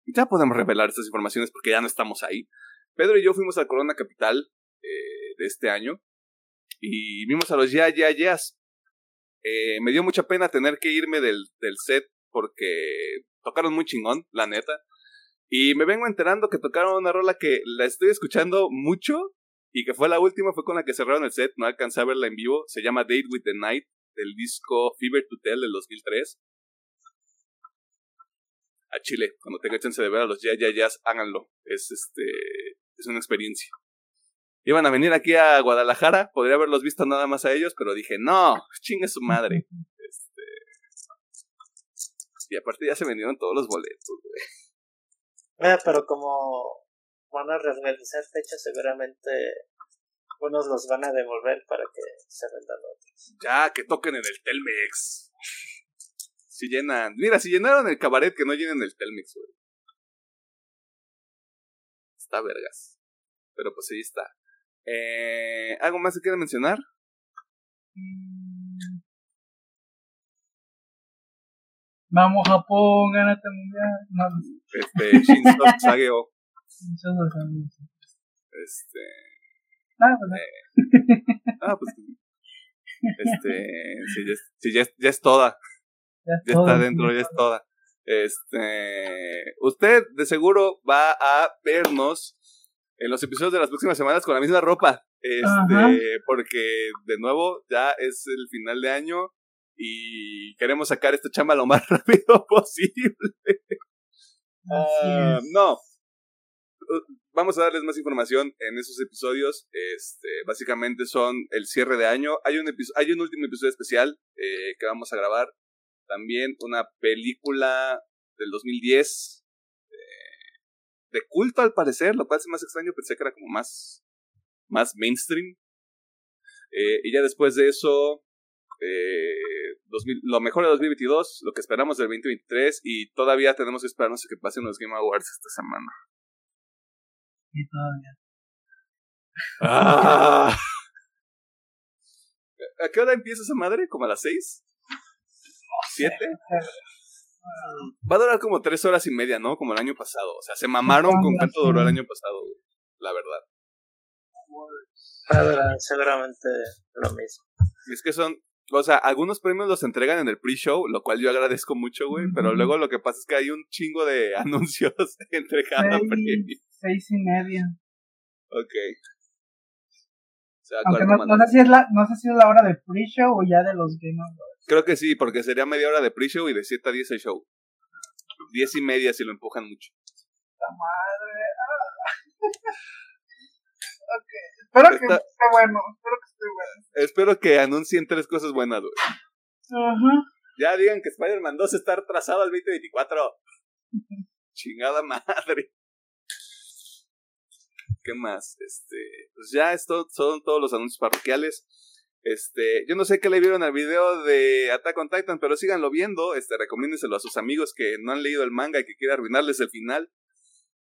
ya podemos revelar estas informaciones porque ya no estamos ahí. Pedro y yo fuimos a Corona Capital eh, de este año y vimos a los Ya Ya Yeahs. Eh, me dio mucha pena tener que irme del, del set porque tocaron muy chingón, la neta. Y me vengo enterando que tocaron una rola que la estoy escuchando mucho y que fue la última, fue con la que cerraron el set, no alcancé a verla en vivo. Se llama Date with the Night del disco Fever to Tell del 2003. A Chile, cuando tenga chance de ver a los Ya Ya Jazz, háganlo. Es, este, es una experiencia. Iban a venir aquí a Guadalajara, podría haberlos visto nada más a ellos, pero dije, no, chingue su madre. (laughs) Este, y aparte ya se vendieron todos los boletos, güey. pero como van a realizar fechas, seguramente unos los van a devolver para que se vendan otros. Ya, que toquen en el Telmex. Si llenan. Mira, si llenaron el cabaret, que no llenen el Telmex, güey. Está vergas. Pero pues ahí está. Eh, ¿Algo más que quieren mencionar? Mm. Vamos Japón, gánate el mundial. No, no. Este, Shinzo Sageo. (laughs) Este. Ah, pues, Eh, ah, pues. Este. Sí, ya, es- sí, ya, es- ya es toda. ya, es Ya todo, está dentro, ya es toda. Este. Usted de seguro va a vernos en los episodios de las próximas semanas con la misma ropa. Este, Ajá. porque de nuevo ya es el final de año y queremos sacar esta chamba lo más (laughs) rápido posible. Así Ah, es. no. Vamos a darles más información en esos episodios. Este, básicamente son el cierre de año. Hay un, hay un último episodio especial eh, que vamos a grabar. También una película del 2010 eh, de culto al parecer. Lo cual es más extraño. Pensé que era como más, más mainstream. Eh, y ya después de eso, eh, 2000 lo mejor de 2022, lo que esperamos del 2023 y todavía tenemos que esperarnos a que pasen los Game Awards esta semana. Y todavía. Ah. (laughs) ¿A qué hora empieza esa madre? ¿Como a las 6? ¿7? Va a durar como 3 horas y media, ¿no? Como el año pasado. O sea, se mamaron con cuánto duró el año pasado. La verdad. Va a durar seguramente lo mismo. Y es que son. O sea, algunos premios los entregan en el pre-show, lo cual yo agradezco mucho, güey. Pero luego lo que pasa es que hay un chingo de (laughs) anuncios (laughs) entre cada Seis, premio. seis y media. Ok. O sea, Aunque no, no sé si es la, no sé si es la hora de pre-show o ya de los Game Awards. Creo que sí, porque sería media hora de pre-show y de 7 a 10 el show. 10 y media si lo empujan mucho. ¡La madre! ah. (laughs) ok. Espero que Está- esté bueno. Espero que esté bueno. Espero que anuncien tres cosas buenas, güey. Ajá. Ya digan que Spider-Man 2 está retrasado al 2024. (laughs) Chingada madre. ¿Qué más? Este, pues ya esto son todos los anuncios parroquiales. Este, yo no sé qué le vieron al video de Attack on Titan, pero síganlo viendo, este, recomiéndenselo a sus amigos que no han leído el manga y que quieren arruinarles el final.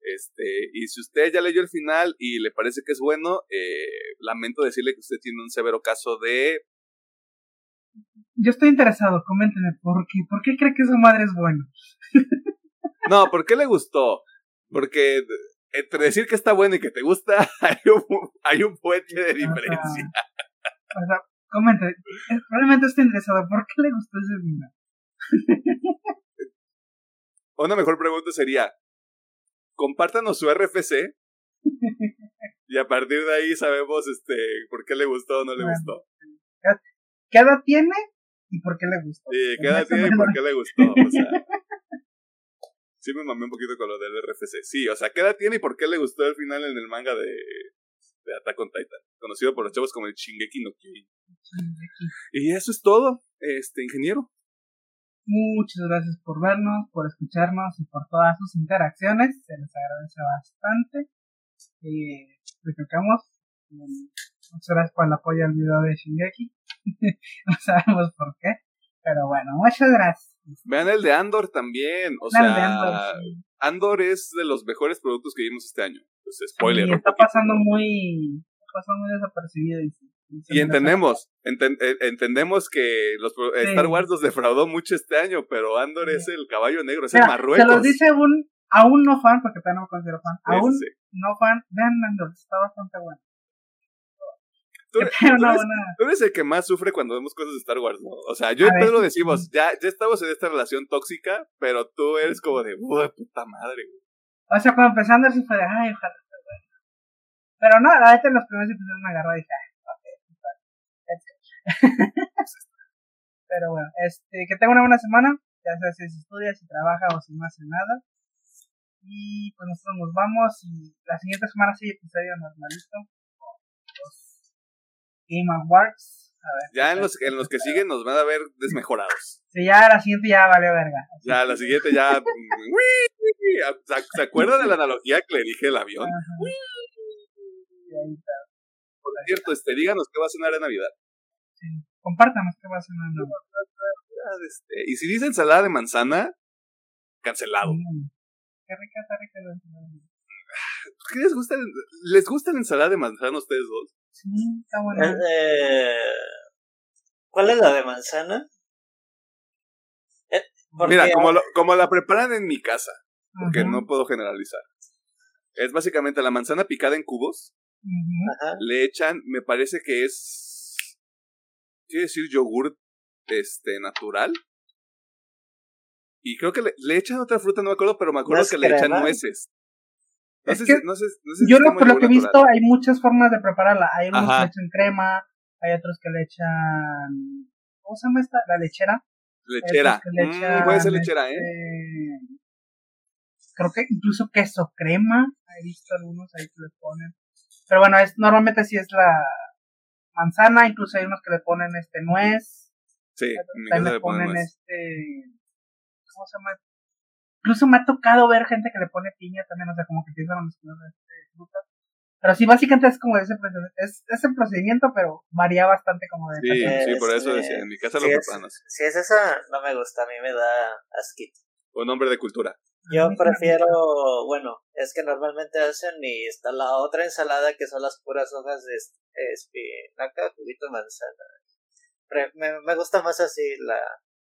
Este, y si usted ya leyó el final y le parece que es bueno, eh, lamento decirle que usted tiene un severo caso de Yo estoy interesado. Coméntenme por qué. ¿Por qué cree que esa madre es buena? No, ¿por qué le gustó? Porque entre decir que está bueno y que te gusta, (laughs) hay un, hay un puente de diferencia. O sea, comente. Probablemente esté interesado. ¿Por qué le gustó ese final? Una mejor pregunta sería, compártanos su RFC y a partir de ahí sabemos este por qué le gustó o no le Bueno. gustó. ¿Qué edad tiene y por qué le gustó? Cada Más o tiene y por qué le gustó. O sea, (laughs) sí me mamé un poquito con lo del RFC. Sí, o sea, ¿qué edad tiene y por qué le gustó el final en el manga de, de Attack on Titan? Conocido por los chavos como el Shingeki no Kyojin. Y eso es todo, este ingeniero. Muchas gracias por vernos, por escucharnos y por todas sus interacciones. Se les agradece bastante. Eh, recalcamos. mm, Muchas gracias por el apoyo al video de Shingeki. (laughs) no sabemos por qué. Pero bueno, muchas gracias. Vean el de Andor también. O Vean sea, Andor, sí. Andor es de los mejores productos que vimos este año. Pues spoiler. Sí, está pasando muy. Está pasando muy desapercibido. Y, Y entendemos, enten- eh, entendemos que los pro- Sí. Star Wars nos defraudó mucho este año, pero Andor Sí. es el caballo negro, es Mira, el Marruecos. Se los dice un, a un no fan, porque todavía no me considero fan. A Sí, un sí, sí. no fan, vean Andor, está bastante bueno. Tú, (laughs) eres, buena. tú eres el que más sufre cuando vemos cosas de Star Wars, ¿no? O sea, yo y Pedro decimos, ya, ya estamos en esta relación tóxica, pero tú eres como de, uy, puta madre, güey. O sea, cuando empezando así fue de, ay, ojalá. Pero no, la neta en los primeros episodios me agarró y dije, ay. Pero bueno, este, que tenga una buena semana, ya sea si estudia, si trabaja o si no hace nada. Y pues nosotros nos vamos y la siguiente semana sí episodio normalito. Los Game Awards. A ver. Ya en los, en los que siguen nos van a ver desmejorados. Sí, ya la siguiente ya valió verga. Así Ya, la siguiente ya. (laughs) ¿Se, ¿Se acuerdan de la analogía que le dije el avión? Está. cierto, este, díganos qué va a cenar en Navidad. Sí. Compártanos qué va Navidad. Este, y si dice ensalada de manzana, cancelado. Mm. Qué rica, está rica la ensalada. ¿Qué les gusta? ¿Les gusta la ensalada de manzana a ustedes dos? Sí, está buena. Eh, ¿Cuál es la de manzana? Eh, porque- Mira, como, lo- como la preparan en mi casa, porque Ajá, no puedo generalizar. Es básicamente la manzana picada en cubos. Ajá. le echan, me parece que es, quiere decir yogur, este, natural. Y creo que le, le echan otra fruta, no me acuerdo, pero me acuerdo ¿No es que le echan nueces. No Es sé, que si, no sé, no sé Yo lo, por lo que he visto, hay muchas formas de prepararla. Hay unos Ajá. que le echan crema, hay otros que le echan. ¿Cómo se llama esta? La lechera. Lechera. Le Mm, puede ser echan, lechera, ¿eh? este, Creo que incluso queso crema. He visto algunos ahí que le ponen. Pero bueno, es, normalmente sí es la manzana. Incluso hay unos que le ponen este nuez. Sí, También le ponen nuez. este. ¿Cómo se llama? Incluso me ha tocado ver gente que le pone piña también, o sea, como que a mezclar este, frutas. Pero sí, básicamente es como ese procedimiento, es ese procedimiento, pero varía bastante como de Sí, sí, por eso este, decía, en mi casa si lo es- preparan así. Si es esa, no me gusta, a mí me da asquito. Un hombre de cultura. Yo prefiero, bueno, es que normalmente hacen y está la otra ensalada que son las puras hojas de es- espinaca, juguito de manzana. Pre- me, me gusta más así la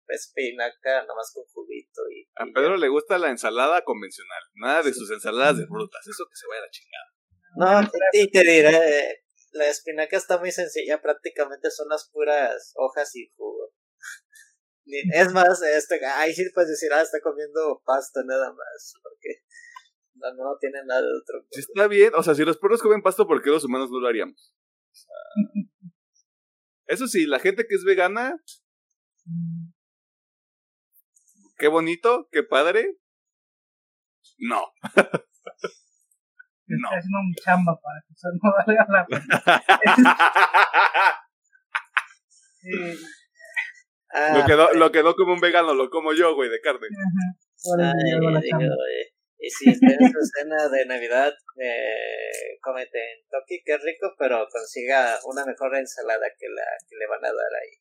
espinaca, nomás con juguito y... A y Pedro le gusta la ensalada convencional, nada de sus ensaladas de frutas, eso que se vaya a la chingada. No, y, te diré, la espinaca está muy sencilla, prácticamente son las puras hojas y jugo. Es más, este, ahí sí puedes decir, ah, está comiendo pasta nada más, porque no, no tiene nada de otro. Si está bien, o sea, si los perros comen pasto, ¿por qué los humanos no lo haríamos? O sea, Eso sí, la gente que es vegana, qué bonito, qué padre. No. No. Estoy haciendo mi chamba para que eso no valga la pena. Sí, (laughs) Ah, lo, que no, lo que no como un vegano, lo como yo, güey, de carne. ajá, ay, digo, chamba. eh, y si está en su cena de Navidad, eh, cómete en Toki, que rico, pero consiga una mejor ensalada que la que le van a dar ahí.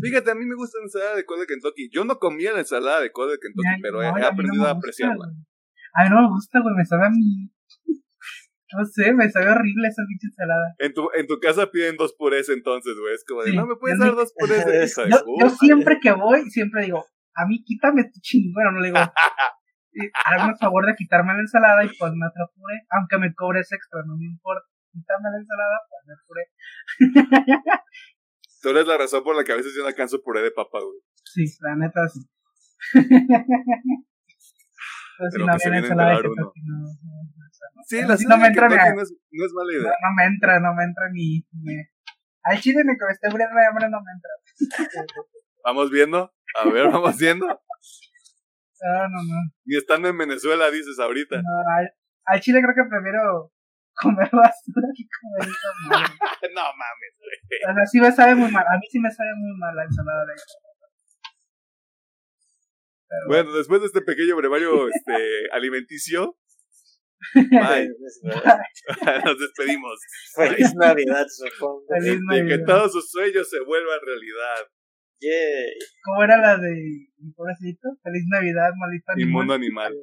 Fíjate, a mí me gusta la ensalada de col de Kentucky. Yo no comía la ensalada de col de Kentucky, Ay, pero no, he, he a mí no aprendido a apreciarla. A mí no me gusta, güey, me sabe a mí. No sé, me sabe horrible esa pinche ensalada. En tu, en tu casa piden dos purés entonces, güey. Es como de, Sí, no me puedes es dar mi- dos purés de pizza. Yo, yo siempre que voy, siempre digo, a mí quítame tu ching, bueno, no le digo, hazme el favor de quitarme la ensalada y ponme otro puré, aunque me cobres extra, no me importa. Quítame la ensalada, ponme el puré. Tú eres la razón por la que a veces yo no alcanzo puré de papa, güey. Sí, la neta sí. Pues si Pero no que se viene a uno. No, no, no, no. Sí, la no me entra ni no es, no es mala no, idea. no me entra, no me entra ni... me- Al chile ni que me esté muriendo de hambre no me entra. (laughs) Vamos viendo. A ver, vamos viendo. No, no, no. Y estando en Venezuela, dices ahorita. no al, al chile creo que prefiero comer basura que comer esa (laughs) no mames, güey. O sea, sí me sabe muy mal. A mí sí me sabe muy mal la ensalada de Pero Bueno, después de este pequeño brevario (laughs) este, alimenticio, bye. (laughs) Nos despedimos. Feliz (laughs) Navidad, supongo. Feliz que todos sus sueños se vuelvan realidad. ¿Cómo era la de mi pobrecito? Feliz Navidad, maldito Y animal. mundo animal.